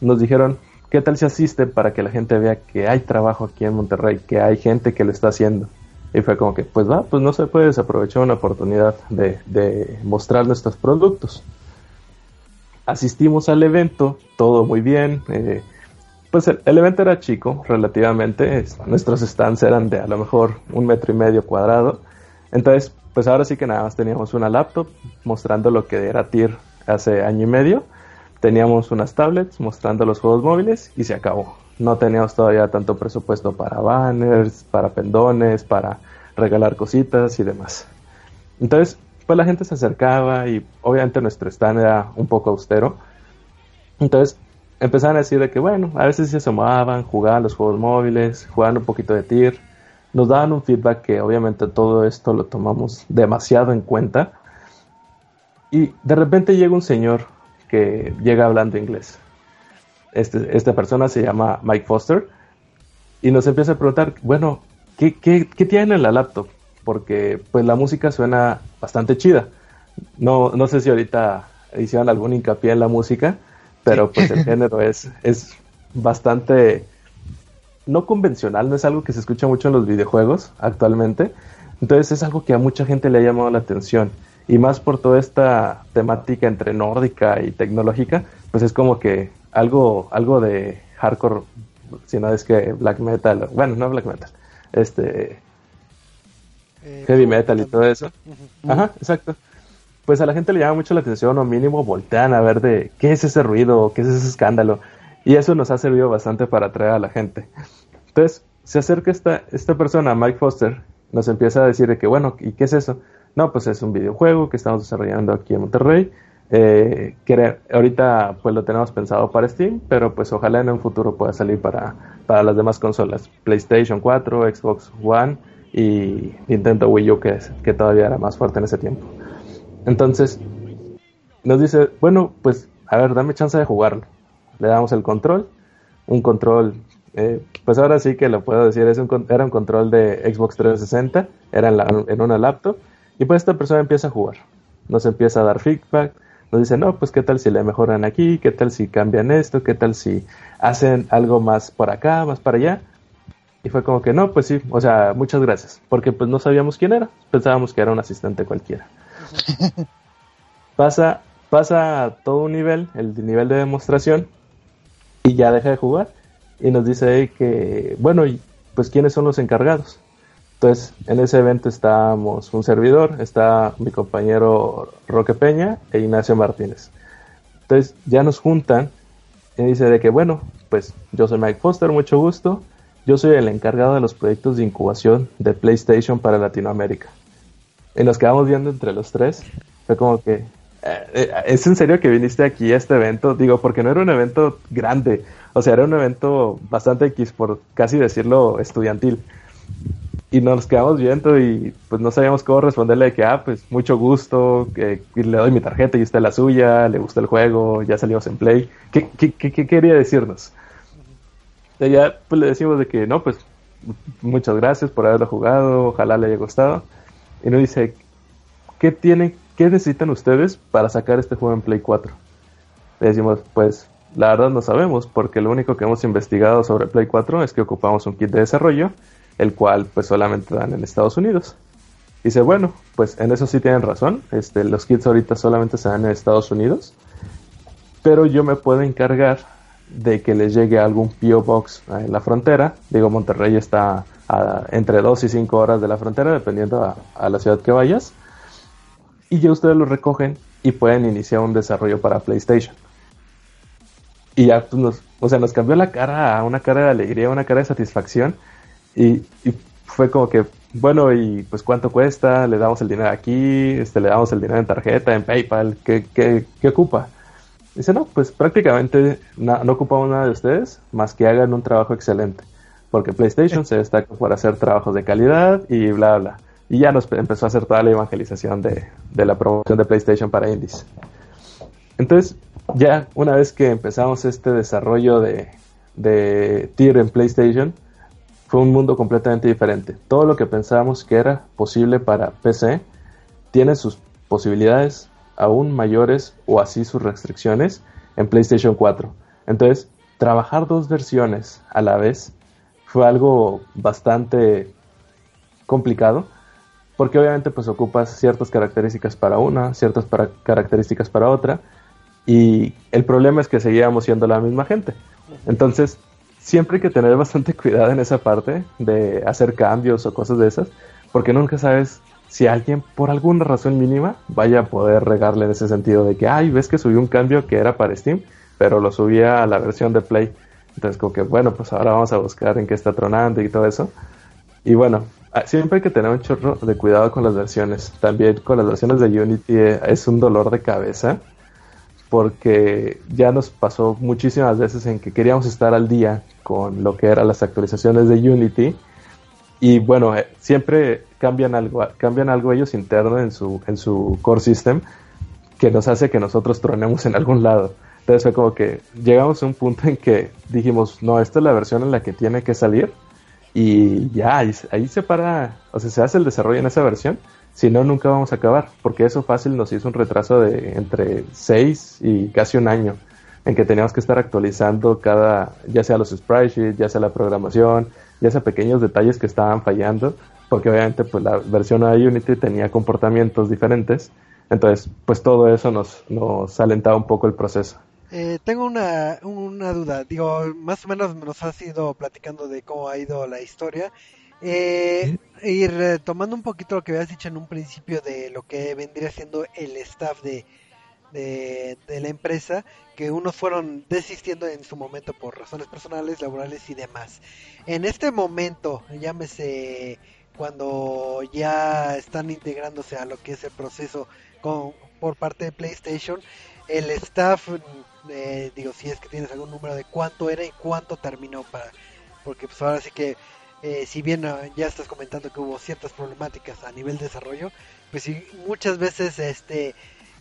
nos dijeron, ¿qué tal si asiste para que la gente vea que hay trabajo aquí en Monterrey, que hay gente que lo está haciendo? Y fue como que, pues va, pues no se puede desaprovechar una oportunidad de, mostrar nuestros productos. Asistimos al evento, todo muy bien. Eh, pues el, evento era chico, relativamente. nuestros stands eran de a lo mejor un metro y medio cuadrado. Entonces, pues ahora sí que nada más teníamos una laptop mostrando lo que era TIR hace año y medio teníamos unas tablets mostrando los juegos móviles y se acabó. No teníamos todavía tanto presupuesto para banners, para pendones, para regalar cositas y demás. Entonces, pues la gente se acercaba y obviamente nuestro stand era un poco austero. Entonces empezaron a decir de que bueno, a veces se asomaban, jugaban los juegos móviles, jugaban un poquito de tir, nos daban un feedback que obviamente todo esto lo tomamos demasiado en cuenta. Y de repente llega un señor que llega hablando inglés. Este, esta persona se llama Mike Foster y nos empieza a preguntar, bueno, ¿qué, qué, qué tiene en la laptop? Porque pues la música suena bastante chida. No, no sé si ahorita hicieron algún hincapié en la música, pero pues el género es, es bastante no convencional, no es algo que se escucha mucho en los videojuegos actualmente. Entonces es algo que a mucha gente le ha llamado la atención. Y más por toda esta temática entre nórdica y tecnológica, pues es como que algo, algo de hardcore, si no es que black metal, bueno, no black metal, este eh, heavy metal y todo eso. Ajá, exacto. Pues a la gente le llama mucho la atención o mínimo voltean a ver de qué es ese ruido, qué es ese escándalo. Y eso nos ha servido bastante para atraer a la gente. Entonces, se acerca esta, esta persona, Mike Foster, nos empieza a decir de que, bueno, ¿y qué es eso? No, pues es un videojuego que estamos desarrollando aquí en Monterrey. Eh, que ahorita pues lo tenemos pensado para Steam, pero pues ojalá en un futuro pueda salir para, para las demás consolas, PlayStation 4, Xbox One y Nintendo Wii U, que, que todavía era más fuerte en ese tiempo. Entonces, nos dice, bueno, pues a ver, dame chance de jugarlo le damos el control, un control, eh, pues ahora sí que lo puedo decir, es un, era un control de Xbox 360, era en, en una laptop, y pues esta persona empieza a jugar, nos empieza a dar feedback, nos dice, no, pues qué tal si le mejoran aquí, qué tal si cambian esto, qué tal si hacen algo más por acá, más para allá. Y fue como que no, pues sí, o sea, muchas gracias, porque pues no sabíamos quién era, pensábamos que era un asistente cualquiera. pasa, pasa todo un nivel, el nivel de demostración, y ya deja de jugar y nos dice que, bueno, pues quiénes son los encargados. Entonces, en ese evento estábamos un servidor, está mi compañero Roque Peña e Ignacio Martínez. Entonces, ya nos juntan y dice de que, bueno, pues yo soy Mike Foster, mucho gusto. Yo soy el encargado de los proyectos de incubación de PlayStation para Latinoamérica. Y nos quedamos viendo entre los tres. Fue como que, eh, eh, ¿Es en serio que viniste aquí a este evento? Digo, porque no era un evento grande, o sea, era un evento bastante X, por casi decirlo, estudiantil. Y nos quedamos viendo y pues no sabíamos cómo responderle de que, ah, pues mucho gusto, que, le doy mi tarjeta y usted la suya, le gusta el juego, ya salimos en play. ¿Qué, qué, qué, quería decirnos? Y pues le decimos de que, no, pues muchas gracias por haberlo jugado, ojalá le haya gustado. Y nos dice, ¿qué tiene ¿qué necesitan ustedes para sacar este juego en Play 4? Le decimos, pues la verdad no sabemos, porque lo único que hemos investigado sobre Play 4 es que ocupamos un kit de desarrollo, el cual pues solamente dan en Estados Unidos. Dice, bueno, pues en eso sí tienen razón, este, los kits ahorita solamente se dan en Estados Unidos, pero yo me puedo encargar de que les llegue algún PO Box en la frontera. Digo, Monterrey está entre 2 y 5 horas de la frontera, dependiendo a la ciudad que vayas y ya ustedes lo recogen y pueden iniciar un desarrollo para PlayStation. Y ya pues, nos, o sea, nos cambió la cara a una cara de alegría, una cara de satisfacción y, fue como que, bueno, y pues cuánto cuesta, le damos el dinero aquí, este, le damos el dinero en tarjeta, en PayPal, ¿qué, qué, qué ocupa? Dice, no, pues prácticamente no, no ocupamos nada de ustedes más que hagan un trabajo excelente. Porque PlayStation se destaca por hacer trabajos de calidad y bla, bla y ya nos empezó a hacer toda la evangelización de, la promoción de PlayStation para indies. Entonces, ya una vez que empezamos este desarrollo de, de tier en PlayStation, fue un mundo completamente diferente. Todo lo que pensábamos que era posible para PC tiene sus posibilidades aún mayores o así sus restricciones en PlayStation 4. Entonces, trabajar dos versiones a la vez fue algo bastante complicado porque obviamente pues ocupas ciertas características para una, ciertas características para otra, y el problema es que seguíamos siendo la misma gente. Entonces, siempre hay que tener bastante cuidado en esa parte de hacer cambios o cosas de esas, porque nunca sabes si alguien por alguna razón mínima vaya a poder regarle en ese sentido de que, ay, ves que subí un cambio que era para Steam, pero lo subía a la versión de Play. Entonces, como que, bueno, pues ahora vamos a buscar en qué está tronando y todo eso. Y bueno, Ah, siempre hay que tener un chorro de cuidado con las versiones. También con las versiones de Unity eh, es un dolor de cabeza porque ya nos pasó muchísimas veces en que queríamos estar al día con lo que eran las actualizaciones de Unity y bueno, eh, siempre cambian algo, cambian algo ellos interno en su, en su core system que nos hace que nosotros tronemos en algún lado. Entonces fue como que llegamos a un punto en que dijimos, no, esta es la versión en la que tiene que salir. Y ya, ahí, ahí se para, o sea, se hace el desarrollo en esa versión. Si no, nunca vamos a acabar, porque eso fácil nos hizo un retraso de entre 6 y casi un año, en que teníamos que estar actualizando cada, ya sea los sprites, ya sea la programación, ya sea pequeños detalles que estaban fallando, porque obviamente pues la versión de Unity tenía comportamientos diferentes, entonces pues todo eso nos, nos alentaba un poco el proceso. Eh, tengo una, una duda, digo, más o menos nos has ido platicando de cómo ha ido la historia. Eh, y retomando un poquito lo que habías dicho en un principio de lo que vendría siendo el staff de, de, la empresa, que unos fueron desistiendo en su momento por razones personales, laborales y demás. En este momento, llámese cuando ya están integrándose a lo que es el proceso con, por parte de PlayStation, el staff, eh, digo, si es que tienes algún número de cuánto era y cuánto terminó para, porque pues ahora sí que eh, si bien ah, ya estás comentando que hubo ciertas problemáticas a nivel de desarrollo, pues sí, muchas veces este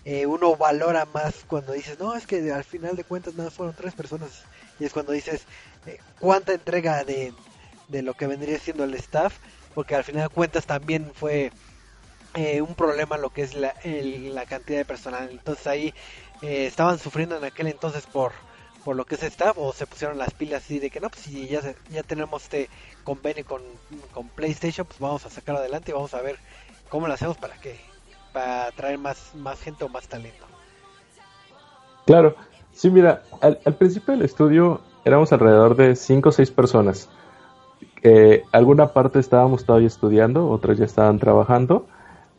eh, uno valora más cuando dices, no, es que al final de cuentas nada fueron tres personas, y es cuando dices, eh, ¿cuánta entrega de, de lo que vendría siendo el staff? Porque al final de cuentas también fue un problema lo que es la, la cantidad de personal. Entonces ahí estaban sufriendo en aquel entonces por por lo que es staff o se pusieron las pilas así de que no, pues si ya, ya tenemos este convenio con, con PlayStation, pues vamos a sacar adelante y vamos a ver cómo lo hacemos para que para traer más, más gente o más talento. Claro, sí, mira, al, principio del estudio éramos alrededor de 5 o 6 personas. Eh, alguna parte estábamos todavía estudiando, otras ya estaban trabajando,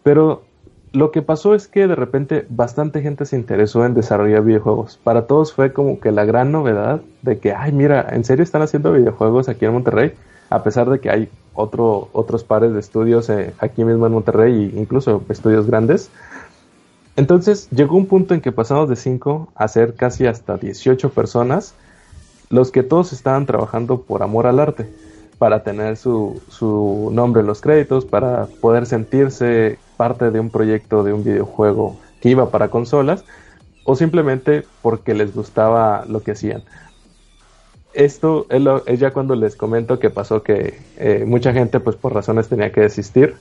pero lo que pasó es que de repente bastante gente se interesó en desarrollar videojuegos. Para todos fue como que la gran novedad de que, ay, mira, ¿en serio están haciendo videojuegos aquí en Monterrey? A pesar de que hay otro, otros pares de estudios eh, aquí mismo en Monterrey e incluso estudios grandes. Entonces llegó un punto en que pasamos de 5 a ser casi hasta 18 personas, los que todos estaban trabajando por amor al arte, para tener su, su nombre en los créditos, para poder sentirse parte de un proyecto de un videojuego que iba para consolas o simplemente porque les gustaba lo que hacían. Esto es, ya cuando les comento que pasó que eh, mucha gente pues por razones tenía que desistir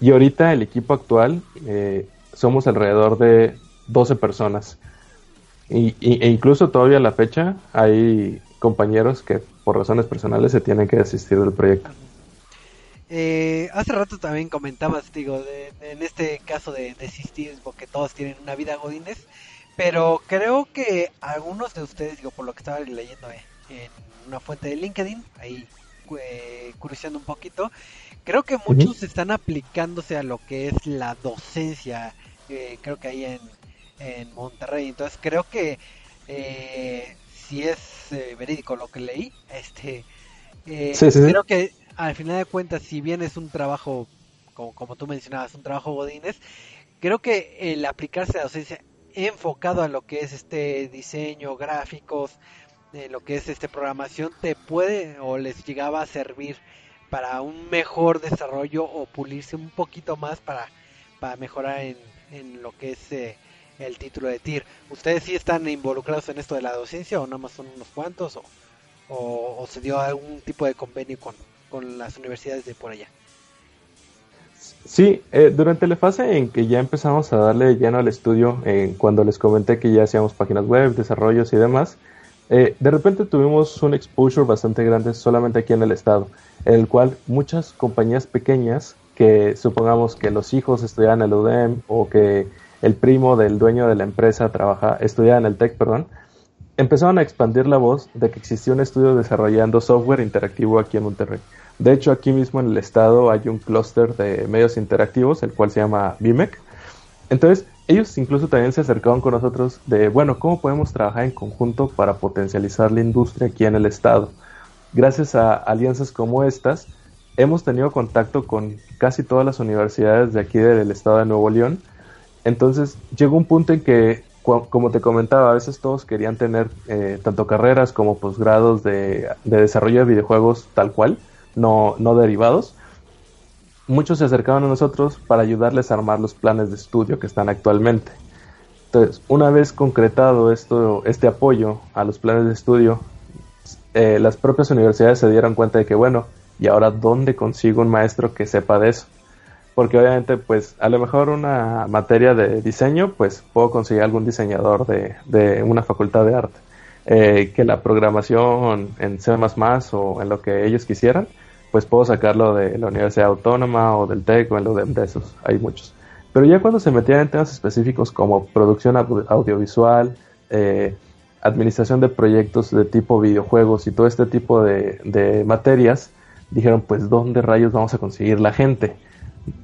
y ahorita el equipo actual eh, somos alrededor de 12 personas y, e incluso todavía a la fecha hay compañeros que por razones personales se tienen que desistir del proyecto. Eh, hace rato también comentabas, digo, en este caso de desistir, porque todos tienen una vida godines, pero creo que algunos de ustedes, digo, por lo que estaba leyendo eh, en una fuente de LinkedIn, ahí eh, curioseando un poquito, creo que muchos están aplicándose a lo que es la docencia, eh, creo que ahí en, en Monterrey, entonces creo que si es verídico lo que leí, este, creo que al final de cuentas, si bien es un trabajo, como, como tú mencionabas, un trabajo godines, creo que el aplicarse a la docencia enfocado a lo que es este diseño, gráficos, de lo que es este programación, te puede o les llegaba a servir para un mejor desarrollo o pulirse un poquito más para, para mejorar en, en lo que es eh, el título de TIR. ¿Ustedes sí están involucrados en esto de la docencia o nada más son unos cuantos o, o se dio algún tipo de convenio con, con las universidades de por allá. Sí, eh, durante la fase en que ya empezamos a darle lleno al estudio, eh, cuando les comenté que ya hacíamos páginas web, desarrollos y demás, eh, de repente tuvimos un exposure bastante grande solamente aquí en el estado, en el cual muchas compañías pequeñas, que supongamos que los hijos estudian el UDEM o que el primo del dueño de la empresa trabaja, estudia en el TEC, perdón, empezaron a expandir la voz de que existía un estudio desarrollando software interactivo aquí en Monterrey. De hecho, aquí mismo en el estado hay un clúster de medios interactivos, el cual se llama BIMEC. Entonces, ellos incluso también se acercaron con nosotros de, bueno, ¿cómo podemos trabajar en conjunto para potencializar la industria aquí en el estado? Gracias a alianzas como estas, hemos tenido contacto con casi todas las universidades de aquí del estado de Nuevo León. Entonces llegó un punto en que, como te comentaba, a veces todos querían tener eh, tanto carreras como posgrados de, desarrollo de videojuegos tal cual, no, no derivados. Muchos se acercaban a nosotros para ayudarles a armar los planes de estudio que están actualmente. Entonces, una vez concretado esto, este apoyo a los planes de estudio, eh, las propias universidades se dieron cuenta de que, bueno, y ahora dónde consigo un maestro que sepa de eso. Porque obviamente, pues a lo mejor una materia de diseño, pues puedo conseguir algún diseñador de, de una facultad de arte. Eh, que la programación en C++ o en lo que ellos quisieran, pues puedo sacarlo de la Universidad Autónoma o del TEC o en lo de, esos, hay muchos. Pero ya cuando se metían en temas específicos como producción audiovisual, eh, administración de proyectos de tipo videojuegos y todo este tipo de, de materias, dijeron, pues, ¿dónde rayos vamos a conseguir la gente?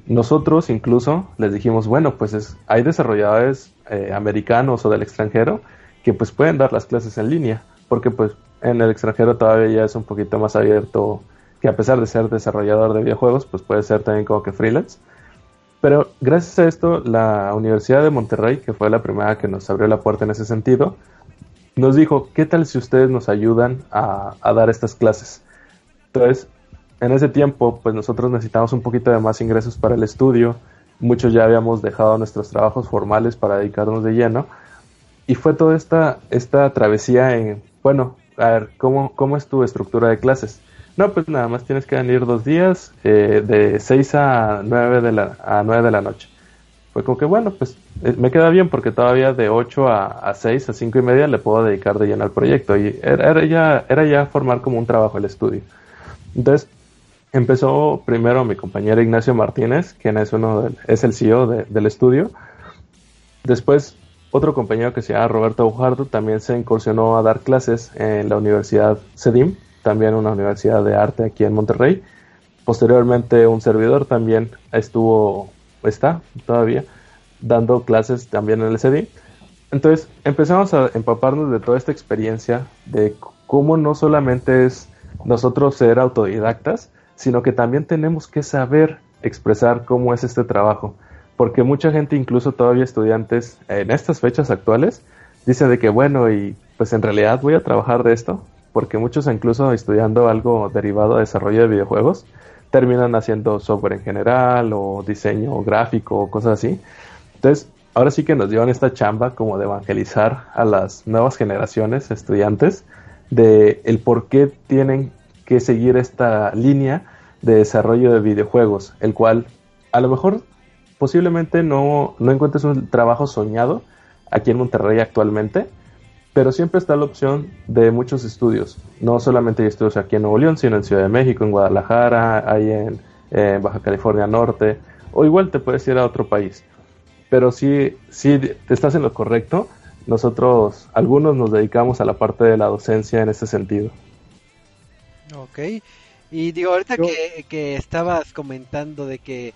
Nosotros incluso les dijimos, bueno, pues es, hay desarrolladores eh, americanos o del extranjero que pues pueden dar las clases en línea, porque pues en el extranjero todavía ya es un poquito más abierto, que a pesar de ser desarrollador de videojuegos, pues puede ser también como que freelance. Pero gracias a esto, la Universidad de Monterrey, que fue la primera que nos abrió la puerta en ese sentido, nos dijo, ¿qué tal si ustedes nos ayudan a, a dar estas clases? Entonces, en ese tiempo, pues nosotros necesitamos un poquito de más ingresos para el estudio. Muchos ya habíamos dejado nuestros trabajos formales para dedicarnos de lleno. Y fue toda esta, esta travesía en, bueno, a ver, ¿cómo, ¿cómo es tu estructura de clases? No, pues nada más tienes que venir dos días, eh, de 6 a 9 de la, a 9 de la noche. Fue como que, bueno, pues eh, me queda bien porque todavía de 8 a, a 6, a 5 y media le puedo dedicar de lleno al proyecto. Y era, era, ya, era ya formar como un trabajo el estudio. Entonces, Empezó primero mi compañero Ignacio Martínez, quien es uno es el CEO del estudio. Después otro compañero que se llama Roberto Bujardo también se incursionó a dar clases en la Universidad CEDIM, también una universidad de arte aquí en Monterrey. Posteriormente un servidor también estuvo, está todavía, dando clases también en el CEDIM. Entonces empezamos a empaparnos de toda esta experiencia de cómo no solamente es nosotros ser autodidactas, sino que también tenemos que saber expresar cómo es este trabajo, porque mucha gente, incluso todavía estudiantes en estas fechas actuales, dicen de que bueno, y pues en realidad voy a trabajar de esto, porque muchos incluso estudiando algo derivado de desarrollo de videojuegos, terminan haciendo software en general o diseño gráfico o cosas así. Entonces, ahora sí que nos llevan esta chamba como de evangelizar a las nuevas generaciones estudiantes de el por qué tienen que seguir esta línea de desarrollo de videojuegos, el cual a lo mejor posiblemente no, no encuentres un trabajo soñado aquí en Monterrey actualmente, pero siempre está la opción de muchos estudios. No solamente hay estudios aquí en Nuevo León, sino en Ciudad de México, en Guadalajara, hay en, Baja California Norte, o igual te puedes ir a otro país. Pero si, si te estás en lo correcto, nosotros, algunos nos dedicamos a la parte de la docencia en ese sentido. Ok, y digo, ahorita que, que, estabas comentando de que,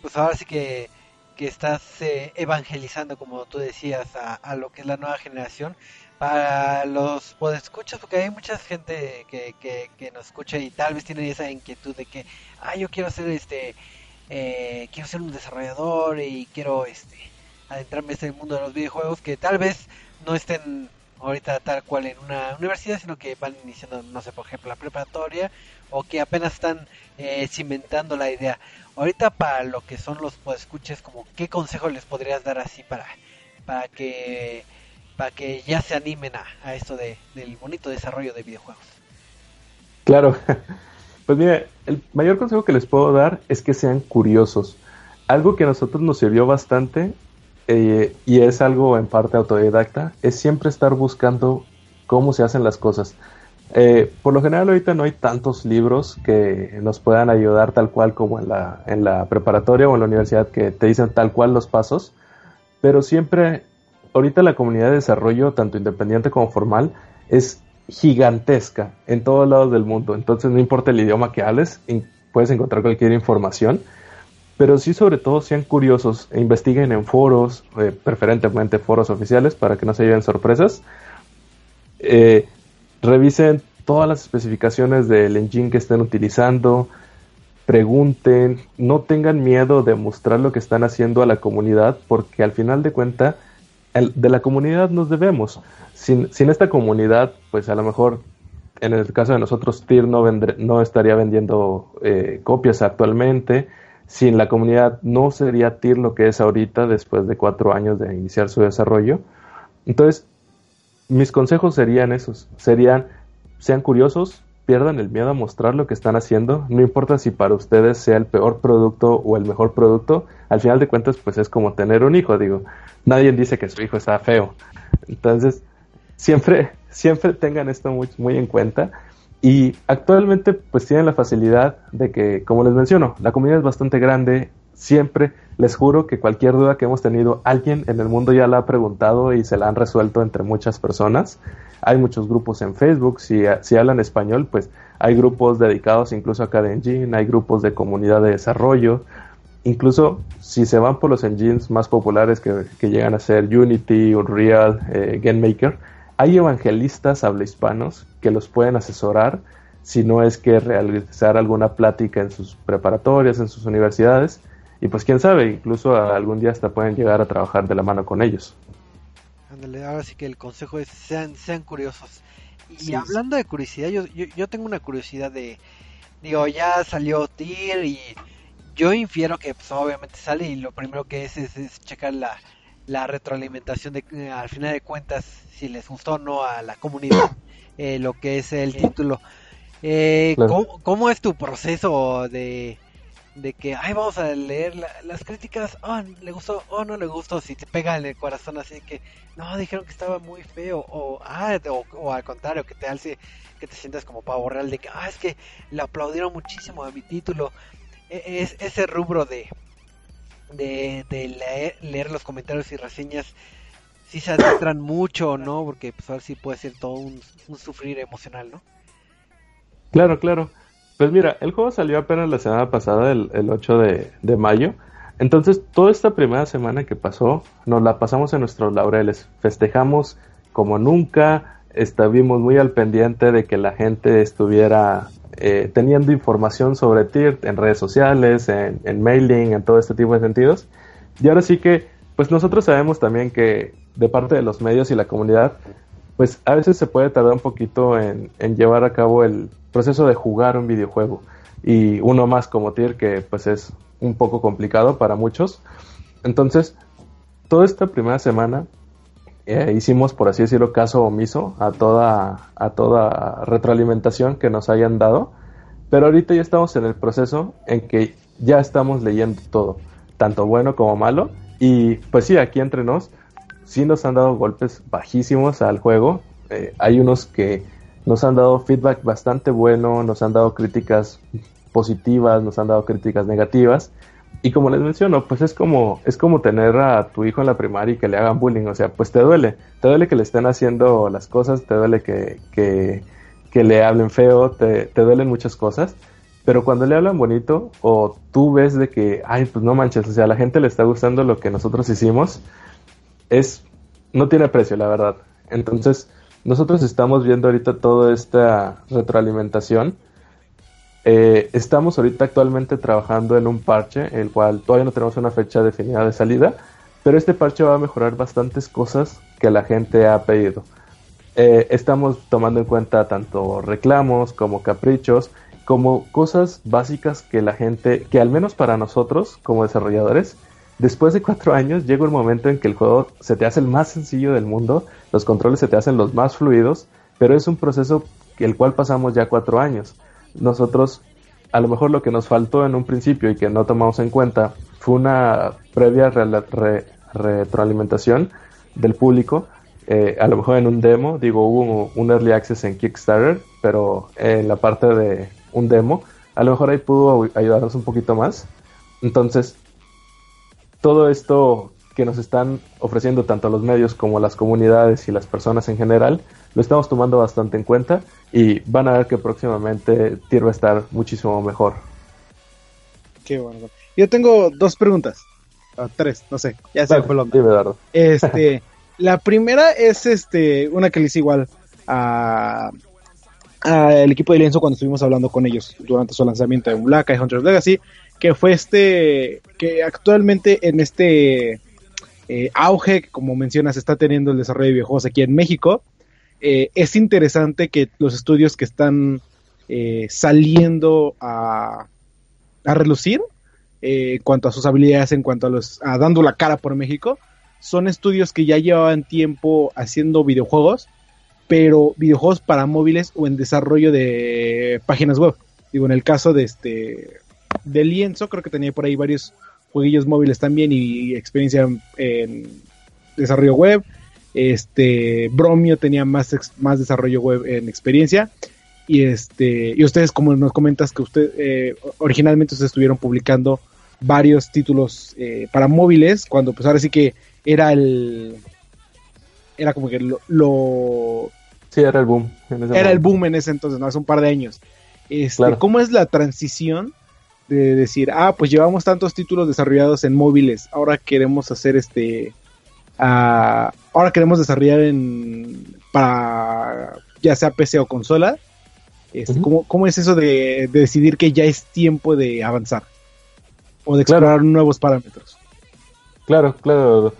pues ahora sí que, que estás eh, evangelizando, como tú decías, a, a, lo que es la nueva generación, para los escuchas, porque hay mucha gente que, que, que, nos escucha y tal vez tiene esa inquietud de que, ah, yo quiero ser este, eh, quiero ser un desarrollador y quiero este adentrarme en este mundo de los videojuegos, que tal vez no estén ahorita tal cual en una universidad, sino que van iniciando, no sé, por ejemplo, la preparatoria o que apenas están eh, cimentando la idea. Ahorita para lo que son los escuches como qué consejo les podrías dar así para, para que para que ya se animen a, esto de, del bonito desarrollo de videojuegos. Claro, pues mire, el mayor consejo que les puedo dar es que sean curiosos. Algo que a nosotros nos sirvió bastante eh, y es algo en parte autodidacta, es siempre estar buscando cómo se hacen las cosas. Eh, por lo general ahorita no hay tantos libros que nos puedan ayudar tal cual como en la, en la preparatoria o en la universidad que te dicen tal cual los pasos, pero siempre, ahorita la comunidad de desarrollo, tanto independiente como formal, es gigantesca en todos lados del mundo, entonces no importa el idioma que hables, puedes encontrar cualquier información pero sí sobre todo sean curiosos e investiguen en foros, eh, preferentemente foros oficiales para que no se lleven sorpresas. Eh, revisen todas las especificaciones del engine que estén utilizando. pregunten, no tengan miedo de mostrar lo que están haciendo a la comunidad, porque al final de cuentas, de la comunidad nos debemos. Sin, sin, esta comunidad, pues a lo mejor, en el caso de nosotros, TIR no, no estaría vendiendo eh, copias actualmente. Sin la comunidad no sería TIR lo que es ahorita, después de cuatro años de iniciar su desarrollo. Entonces, mis consejos serían esos, serían, sean curiosos, pierdan el miedo a mostrar lo que están haciendo. No importa si para ustedes sea el peor producto o el mejor producto, al final de cuentas, pues es como tener un hijo. Digo, nadie dice que su hijo está feo. Entonces, siempre, siempre tengan esto muy, muy en cuenta. Y actualmente, pues tienen la facilidad de que, como les menciono, la comunidad es bastante grande. Siempre les juro que cualquier duda que hemos tenido, alguien en el mundo ya la ha preguntado y se la han resuelto entre muchas personas. Hay muchos grupos en Facebook, si, si hablan español, pues hay grupos dedicados incluso a cada engine, hay grupos de comunidad de desarrollo. Incluso si se van por los engines más populares que, llegan a ser Unity, Unreal, eh, GameMaker, hay evangelistas habla hispanos que los pueden asesorar si no es que realizar alguna plática en sus preparatorias, en sus universidades y pues quién sabe, incluso algún día hasta pueden llegar a trabajar de la mano con ellos. Ándale, ahora sí que el consejo es sean, sean curiosos. Y hablando de curiosidad, yo, yo, tengo una curiosidad de, digo, ya salió TIR y yo infiero que pues obviamente sale y lo primero que es es, checar la, la retroalimentación de eh, al final de cuentas si les gustó o no a la comunidad eh, lo que es el título. Eh, ¿cómo, es tu proceso de, de que, ay, vamos a leer las críticas, oh, le gustó, oh, no le gustó, si te pega en el corazón así que, no, dijeron que estaba muy feo, o, ah, o, al contrario, que te hace, que te sientas como pavo real de que, ah, es que le aplaudieron muchísimo a mi título, e, es ese rubro de, de, de leer, los comentarios y reseñas, si se adentran mucho o no, porque pues ahora sí puede ser todo un sufrir emocional, ¿no? Claro, claro. Pues mira, el juego salió apenas la semana pasada, el, 8 de, mayo. Entonces, toda esta primera semana que pasó, nos la pasamos en nuestros laureles. Festejamos como nunca, estuvimos muy al pendiente de que la gente estuviera eh, teniendo información sobre TIR en redes sociales, en, en, mailing, en todo este tipo de sentidos. Y ahora sí que, pues nosotros sabemos también que de parte de los medios y la comunidad, pues a veces se puede tardar un poquito en, llevar a cabo el proceso de jugar un videojuego. Y uno más como Tier, que pues es un poco complicado para muchos. Entonces, toda esta primera semana eh, hicimos, por así decirlo, caso omiso a toda, a toda retroalimentación que nos hayan dado. Pero ahorita ya estamos en el proceso en que ya estamos leyendo todo, tanto bueno como malo. Y pues sí, aquí entre nos, sí nos han dado golpes bajísimos al juego. Eh, hay unos que nos han dado feedback bastante bueno, nos han dado críticas positivas, nos han dado críticas negativas. Y como les menciono, pues es como, es como tener a tu hijo en la primaria y que le hagan bullying. O sea, pues te duele. Te duele que le estén haciendo las cosas, te duele que, que, le hablen feo, te, te duelen muchas cosas. Pero cuando le hablan bonito o tú ves de que, ay, pues no manches, o sea, a la gente le está gustando lo que nosotros hicimos, es, no tiene precio, la verdad. Entonces, nosotros estamos viendo ahorita toda esta retroalimentación. Eh, estamos ahorita actualmente trabajando en un parche, el cual todavía no tenemos una fecha definida de salida, pero este parche va a mejorar bastantes cosas que la gente ha pedido. Eh, estamos tomando en cuenta tanto reclamos como caprichos, como cosas básicas que la gente, que al menos para nosotros como desarrolladores, Después de cuatro años llega un momento en que el juego se te hace el más sencillo del mundo, los controles se te hacen los más fluidos, pero es un proceso el cual pasamos ya cuatro años. Nosotros, a lo mejor lo que nos faltó en un principio y que no tomamos en cuenta fue una previa retroalimentación del público. Eh, a lo mejor en un demo, digo, hubo un early access en Kickstarter, pero en la parte de un demo, a lo mejor ahí pudo ayudarnos un poquito más. Entonces, todo esto que nos están ofreciendo tanto los medios como las comunidades y las personas en general, lo estamos tomando bastante en cuenta y van a ver que próximamente TIR va a estar muchísimo mejor. Qué bueno. Yo tengo dos preguntas, tres, no sé, ya sé Este, la primera es este una que le hice igual a, al equipo de Lienzo cuando estuvimos hablando con ellos durante su lanzamiento de Mulaka y Hunter's Legacy, que fue este, que actualmente en este eh, auge, como mencionas, está teniendo el desarrollo de videojuegos aquí en México, eh, es interesante que los estudios que están eh, saliendo a, a relucir en cuanto a sus habilidades, en cuanto a los a dando la cara por México, son estudios que ya llevaban tiempo haciendo videojuegos, pero videojuegos para móviles o en desarrollo de páginas web. Digo, en el caso de este de Lienzo, creo que tenía por ahí varios jueguillos móviles también y experiencia en, desarrollo web. Este Bromio tenía más, más desarrollo web en experiencia. Y este, y ustedes, como nos comentas que usted eh, originalmente ustedes estuvieron publicando varios títulos eh, para móviles, cuando pues ahora sí que era el era como que lo, sí era el boom era el boom en ese entonces no hace un par de años este, cómo es la transición de decir, ah, pues llevamos tantos títulos desarrollados en móviles, ahora queremos hacer este, uh, ahora queremos desarrollar en, para ya sea PC o consola. Este, ¿cómo, es eso de, decidir que ya es tiempo de avanzar? O de explorar nuevos parámetros. Claro, claro.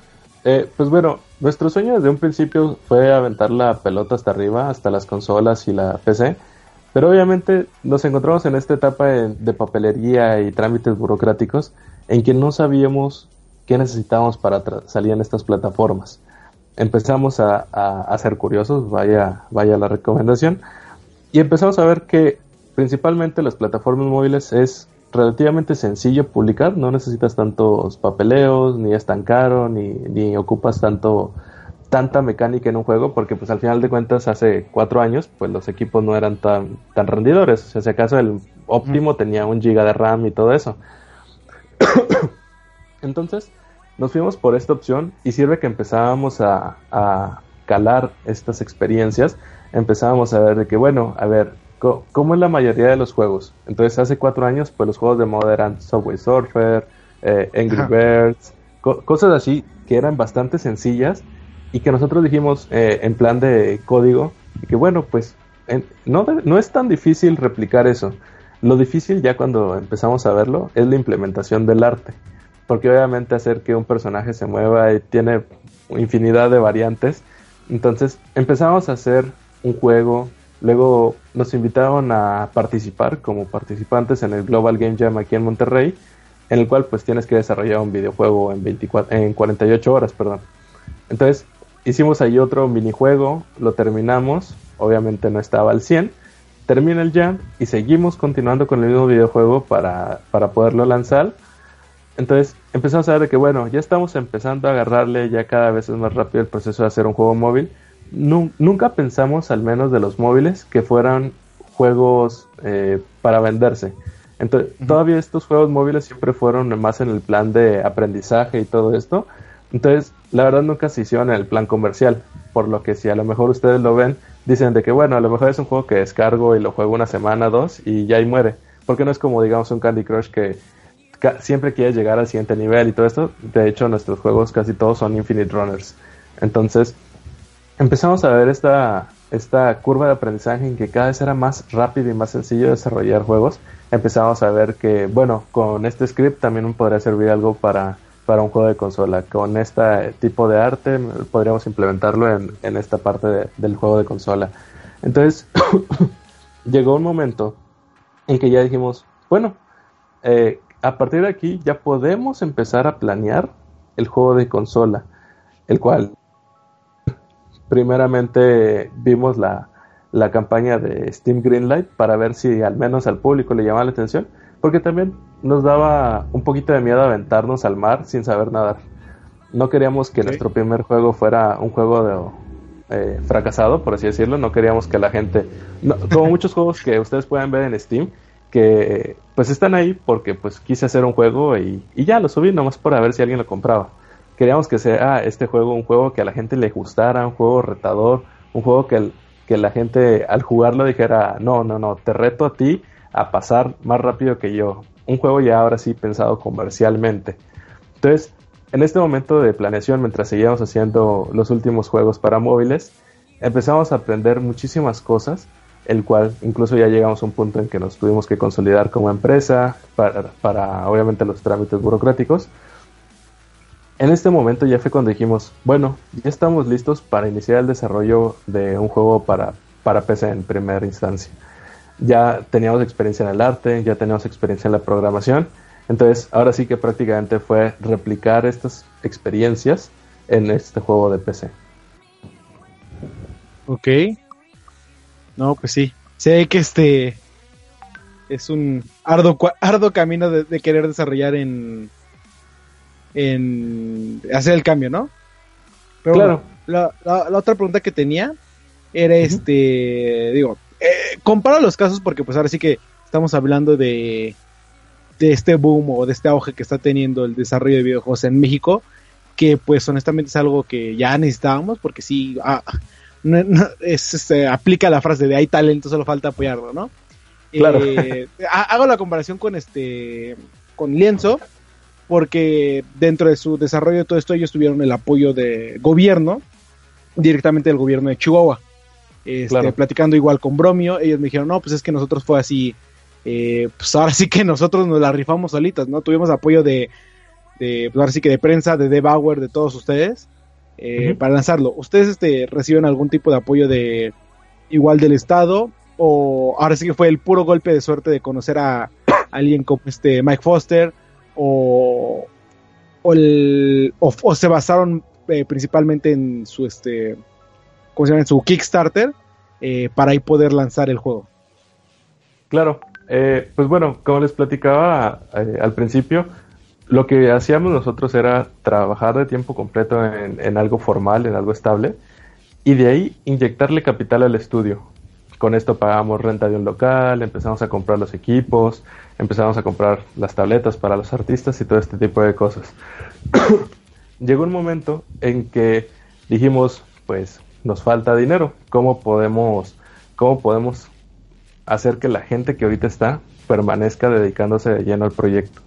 Eh, pues bueno, nuestro sueño desde un principio fue aventar la pelota hasta arriba, hasta las consolas y la PC. Pero obviamente nos encontramos en esta etapa de, papelería y trámites burocráticos en que no sabíamos qué necesitábamos para salir en estas plataformas. Empezamos a, a, ser curiosos, vaya, vaya la recomendación, y empezamos a ver que principalmente las plataformas móviles es relativamente sencillo publicar, no necesitas tantos papeleos, ni es tan caro, ni, ni ocupas tanto tanta mecánica en un juego porque pues al final de cuentas hace cuatro años pues los equipos no eran tan, tan rendidores. O sea, si acaso el óptimo tenía un giga de RAM y todo eso. Entonces nos fuimos por esta opción y sirve que empezábamos a, a calar estas experiencias. Empezábamos a ver de que bueno, a ver, ¿cómo es la mayoría de los juegos? Entonces hace cuatro años pues los juegos de moda eran Subway Surfer, eh, Angry Birds, cosas así que eran bastante sencillas y que nosotros dijimos eh, en plan de código que bueno, pues no, no es tan difícil replicar eso. Lo difícil ya cuando empezamos a verlo es la implementación del arte. Porque obviamente hacer que un personaje se mueva y tiene infinidad de variantes. Entonces empezamos a hacer un juego. Luego nos invitaron a participar como participantes en el Global Game Jam aquí en Monterrey. En el cual pues tienes que desarrollar un videojuego en, 24, en 48 horas. Perdón. Entonces hicimos ahí otro minijuego, lo terminamos, obviamente no estaba al 100, termina el jam y seguimos continuando con el mismo videojuego para, para poderlo lanzar. Entonces empezamos a ver que bueno, ya estamos empezando a agarrarle ya cada vez es más rápido el proceso de hacer un juego móvil. nunca pensamos, al menos de los móviles, que fueran juegos eh, para venderse. Entonces, todavía estos juegos móviles siempre fueron más en el plan de aprendizaje y todo esto. Entonces, la verdad nunca se hicieron el plan comercial, por lo que si a lo mejor ustedes lo ven, dicen de que bueno, a lo mejor es un juego que descargo y lo juego una semana, dos y ya ahí muere, porque no es como digamos un Candy Crush que siempre quiere llegar al siguiente nivel y todo esto, de hecho nuestros juegos casi todos son Infinite Runners. Entonces, empezamos a ver esta, esta curva de aprendizaje en que cada vez era más rápido y más sencillo desarrollar juegos. Empezamos a ver que, bueno, con este script también podría servir algo para para un juego de consola. Con este tipo de arte podríamos implementarlo en, esta parte del juego de consola. Entonces, llegó un momento en que ya dijimos, bueno, eh, a partir de aquí ya podemos empezar a planear el juego de consola, el cual primeramente vimos la, la campaña de Steam Greenlight para ver si al menos al público le llamaba la atención porque también nos daba un poquito de miedo aventarnos al mar sin saber nadar. No queríamos que nuestro primer juego fuera un juego de, eh, fracasado, por así decirlo. No queríamos que la gente, como muchos juegos que ustedes pueden ver en Steam, que pues están ahí porque pues quise hacer un juego y, ya lo subí nomás para ver si alguien lo compraba. Queríamos que sea este juego un juego que a la gente le gustara, un juego retador, un juego que, que la gente al jugarlo dijera, no, no, no, te reto a ti a pasar más rápido que yo. Un juego ya ahora sí pensado comercialmente. Entonces, en este momento de planeación, mientras seguíamos haciendo los últimos juegos para móviles, empezamos a aprender muchísimas cosas. el cual incluso ya llegamos a un punto en que nos tuvimos que consolidar como empresa para, para obviamente los trámites burocráticos. En este momento ya fue cuando dijimos, bueno, ya estamos listos para iniciar el desarrollo de un juego para, para PC en primera instancia. Ya teníamos experiencia en el arte, ya teníamos experiencia en la programación, entonces ahora sí que prácticamente fue replicar estas experiencias en este juego de PC. Ok. No, pues sí. Sé que este es un arduo, arduo camino de, querer desarrollar en, en hacer el cambio, ¿no? Pero claro. la, otra pregunta que tenía era este, digo, eh, compara los casos porque pues ahora sí que estamos hablando de, de este boom o de este auge que está teniendo el desarrollo de videojuegos en México, que pues honestamente es algo que ya necesitábamos porque sí, ah, es, este, aplica la frase de hay talento, solo falta apoyarlo, ¿no? Claro. Eh, hago la comparación con este, con Lienzo, porque dentro de su desarrollo de todo esto ellos tuvieron el apoyo de gobierno, directamente del gobierno de Chihuahua. Este, platicando igual con Bromio, ellos me dijeron, no, pues es que nosotros fue así, eh, pues ahora sí que nosotros nos la rifamos solitas, ¿no? Tuvimos apoyo de, de pues ahora sí que de prensa, de Debauer, de todos ustedes, eh, para lanzarlo. ¿Ustedes este, reciben algún tipo de apoyo de igual del Estado? ¿O ahora sí que fue el puro golpe de suerte de conocer a alguien como este Mike Foster? ¿O, o, el, o se basaron eh, principalmente en su este ¿cómo se llama? en su Kickstarter eh, para ahí poder lanzar el juego. Claro, eh, pues bueno, como les platicaba eh, al principio, lo que hacíamos nosotros era trabajar de tiempo completo en, algo formal, en algo estable, y de ahí inyectarle capital al estudio. Con esto pagamos renta de un local, empezamos a comprar los equipos, empezamos a comprar las tabletas para los artistas y todo este tipo de cosas. Llegó un momento en que dijimos, pues nos falta dinero. ¿Cómo podemos, cómo podemos hacer que la gente que ahorita está permanezca dedicándose de lleno al proyecto?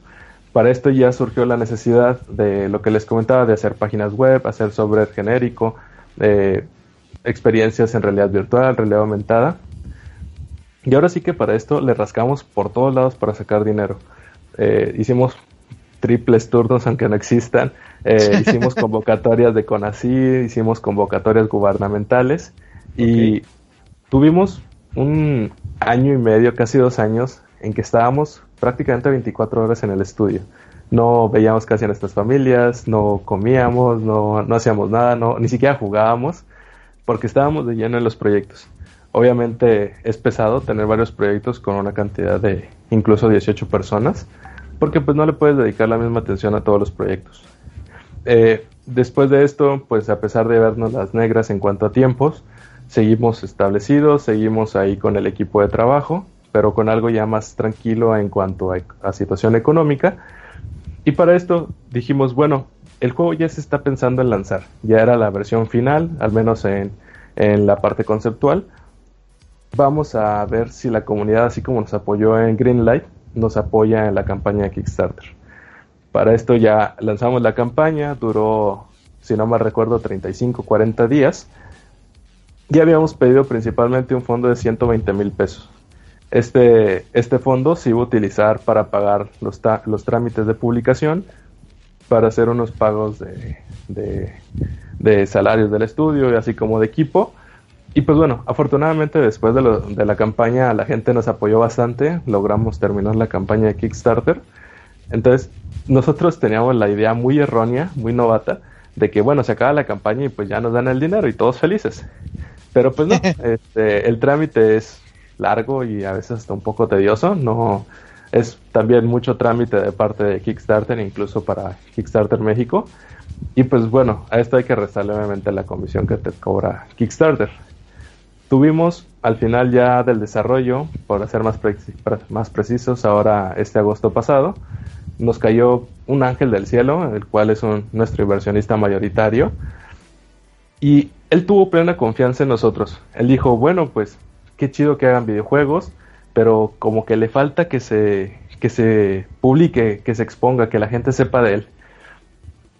Para esto ya surgió la necesidad de lo que les comentaba, de hacer páginas web, hacer software genérico, experiencias en realidad virtual, realidad aumentada. Y ahora sí que para esto le rascamos por todos lados para sacar dinero. Eh, hicimos triples turnos aunque no existan. Eh, hicimos convocatorias de CONACYT, hicimos convocatorias gubernamentales y tuvimos un año y medio, casi dos años, en que estábamos prácticamente 24 horas en el estudio. No veíamos casi a nuestras familias, no comíamos, no, no hacíamos nada, no, ni siquiera jugábamos, porque estábamos de lleno en los proyectos. Obviamente es pesado tener varios proyectos con una cantidad de incluso 18 personas, porque pues no le puedes dedicar la misma atención a todos los proyectos. Eh, después de esto, pues a pesar de vernos las negras en cuanto a tiempos, seguimos establecidos, seguimos ahí con el equipo de trabajo, pero con algo ya más tranquilo en cuanto a, situación económica. Y para esto dijimos, bueno, el juego ya se está pensando en lanzar, ya era la versión final, al menos en, en la parte conceptual. Vamos a ver si la comunidad, así como nos apoyó en Greenlight, nos apoya en la campaña de Kickstarter. Para esto ya lanzamos la campaña, duró, si no mal recuerdo, 35, 40 días. Y habíamos pedido principalmente un fondo de 120 mil pesos. Este, este fondo se iba a utilizar para pagar los, los trámites de publicación, para hacer unos pagos de, de, de salarios del estudio y así como de equipo y pues bueno, afortunadamente después de, de, la campaña la gente nos apoyó bastante, logramos terminar la campaña de Kickstarter. Entonces nosotros teníamos la idea muy errónea, muy novata, de que bueno, se acaba la campaña y pues ya nos dan el dinero y todos felices. Pero pues no, este, el trámite es largo y a veces hasta un poco tedioso, no es también mucho trámite de parte de Kickstarter, incluso para Kickstarter México. Y pues bueno, a esto hay que restarle obviamente la comisión que te cobra Kickstarter. Tuvimos al final ya del desarrollo, por ser más, más precisos, ahora este agosto pasado, nos cayó un ángel del cielo, el cual es nuestro inversionista mayoritario, y él tuvo plena confianza en nosotros. Él dijo, bueno, pues qué chido que hagan videojuegos, pero como que le falta que se, que se publique, que se exponga, que la gente sepa de él.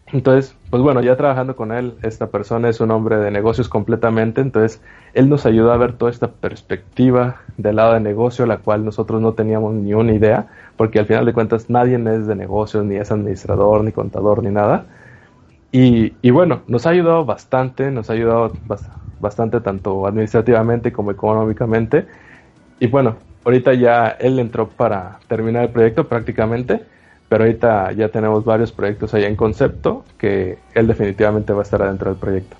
Entonces, pues bueno, ya trabajando con él, esta persona es un hombre de negocios completamente, entonces él nos ayuda a ver toda esta perspectiva del lado de negocio, la cual nosotros no teníamos ni una idea, porque al final de cuentas nadie es de negocios, ni es administrador, ni contador, ni nada. Y bueno, nos ha ayudado bastante, nos ha ayudado bastante tanto administrativamente como económicamente. Y bueno, ahorita ya él entró para terminar el proyecto prácticamente pero ahorita ya tenemos varios proyectos ahí en concepto que él definitivamente va a estar adentro del proyecto.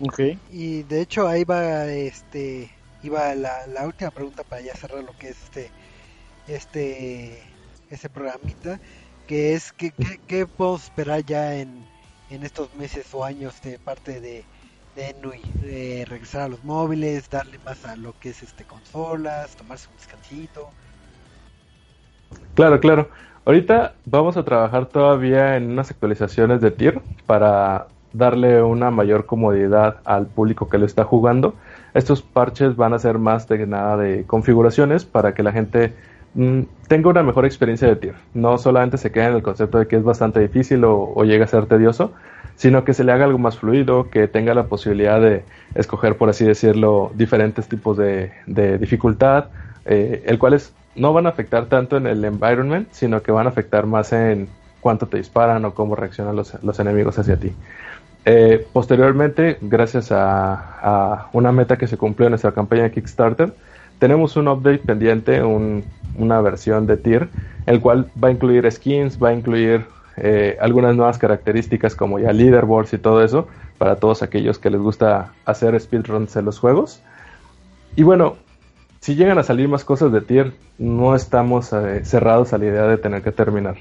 Okay. Y de hecho ahí va este iba la, la última pregunta para ya cerrar lo que es este este ese programita que es que, qué podemos esperar ya en, en estos meses o años de parte de, de Enui, de regresar a los móviles, darle más a lo que es este consolas, tomarse un descansito. Claro, claro. Ahorita vamos a trabajar todavía en unas actualizaciones de tier para darle una mayor comodidad al público que lo está jugando. Estos parches van a ser más de nada de configuraciones para que la gente mm, tenga una mejor experiencia de tier. No solamente se quede en el concepto de que es bastante difícil o, llega a ser tedioso, sino que se le haga algo más fluido, que tenga la posibilidad de escoger, por así decirlo, diferentes tipos de, dificultad, eh, el cual es no van a afectar tanto en el environment, sino que van a afectar más en cuánto te disparan o cómo reaccionan los, enemigos hacia ti. Eh, posteriormente, gracias a, una meta que se cumplió en nuestra campaña de Kickstarter, tenemos un update pendiente, una versión de tier, el cual va a incluir skins, va a incluir eh, algunas nuevas características como ya leaderboards y todo eso, para todos aquellos que les gusta hacer speedruns en los juegos. Y bueno, si llegan a salir más cosas de tier, no estamos eh, cerrados a la idea de tener que terminar.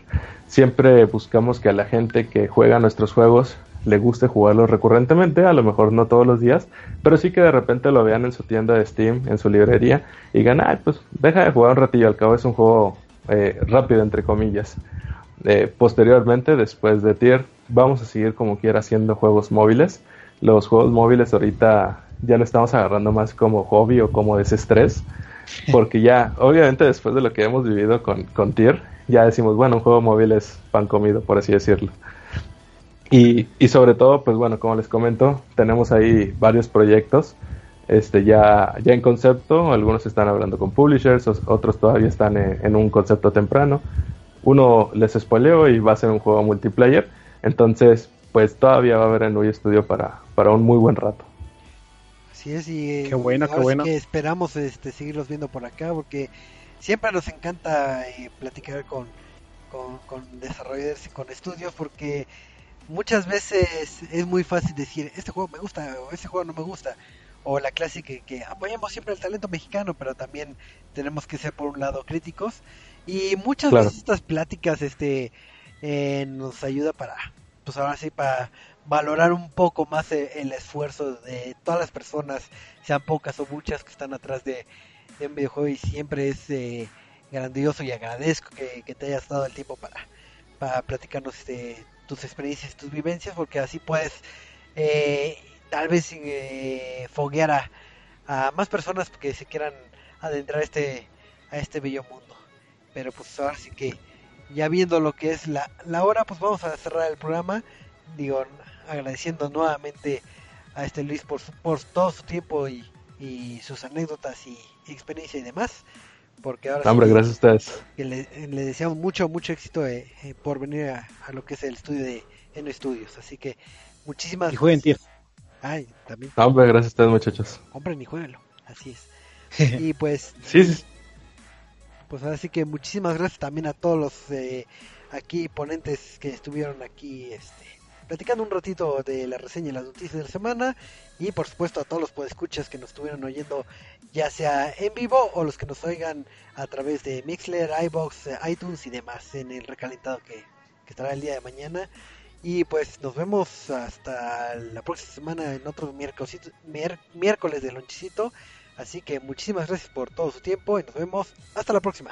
Siempre buscamos que a la gente que juega nuestros juegos le guste jugarlos recurrentemente, a lo mejor no todos los días, pero sí que de repente lo vean en su tienda de Steam, en su librería, y digan, ay, pues deja de jugar un ratillo, al cabo es un juego eh, rápido, entre comillas. Eh, posteriormente, después de tier, vamos a seguir como quiera haciendo juegos móviles. Los juegos móviles ahorita ya lo estamos agarrando más como hobby o como desestrés, porque ya, obviamente después de lo que hemos vivido con, con Tier, ya decimos, bueno, un juego móvil es pan comido, por así decirlo. Y, y sobre todo, pues bueno, como les comento, tenemos ahí varios proyectos este ya, ya en concepto, algunos están hablando con publishers, otros todavía están en, un concepto temprano. Uno les spoileo y va a ser un juego multiplayer, entonces pues todavía va a haber en Wii Studio para, para un muy buen rato. Así es, y qué bueno, qué bueno. que esperamos este, seguirlos viendo por acá porque siempre nos encanta eh, platicar con, con, desarrolladores y con estudios porque muchas veces es muy fácil decir este juego me gusta o este juego no me gusta o la clásica que, apoyamos siempre el talento mexicano pero también tenemos que ser por un lado críticos y muchas veces estas pláticas este eh, nos ayuda para pues ahora sí para valorar un poco más e, el, esfuerzo de todas las personas, sean pocas o muchas, que están atrás de, un videojuego y siempre es eh, grandioso y agradezco que, te hayas dado el tiempo para, para platicarnos este, tus experiencias, tus vivencias, porque así puedes eh, tal vez eh, foguear a, más personas que se quieran adentrar este, a este bello mundo. Pero pues ahora sí que ya viendo lo que es la, la hora, pues vamos a cerrar el programa. Digo, agradeciendo nuevamente a este Luis por, por todo su tiempo y, y sus anécdotas y, experiencia y demás. Porque ahora Hombre, gracias a ustedes. le, le, deseamos mucho, mucho éxito eh, eh, por venir a, lo que es el estudio de Eno Estudios. Así que muchísimas Y jueguen tío. Ay, también. Hombre, gracias a ustedes, muchachos. Compren y jueguenlo. Así es. y pues. sí, Pues así que muchísimas gracias también a todos los eh, aquí ponentes que estuvieron aquí este platicando un ratito de la reseña y las noticias de la semana y por supuesto a todos los podescuchas que nos estuvieron oyendo ya sea en vivo o los que nos oigan a través de Mixler, iBox, iTunes y demás en el recalentado que, estará el día de mañana. Y pues nos vemos hasta la próxima semana en otro miércoles, miércoles de lonchicito así que muchísimas gracias por todo su tiempo y nos vemos hasta la próxima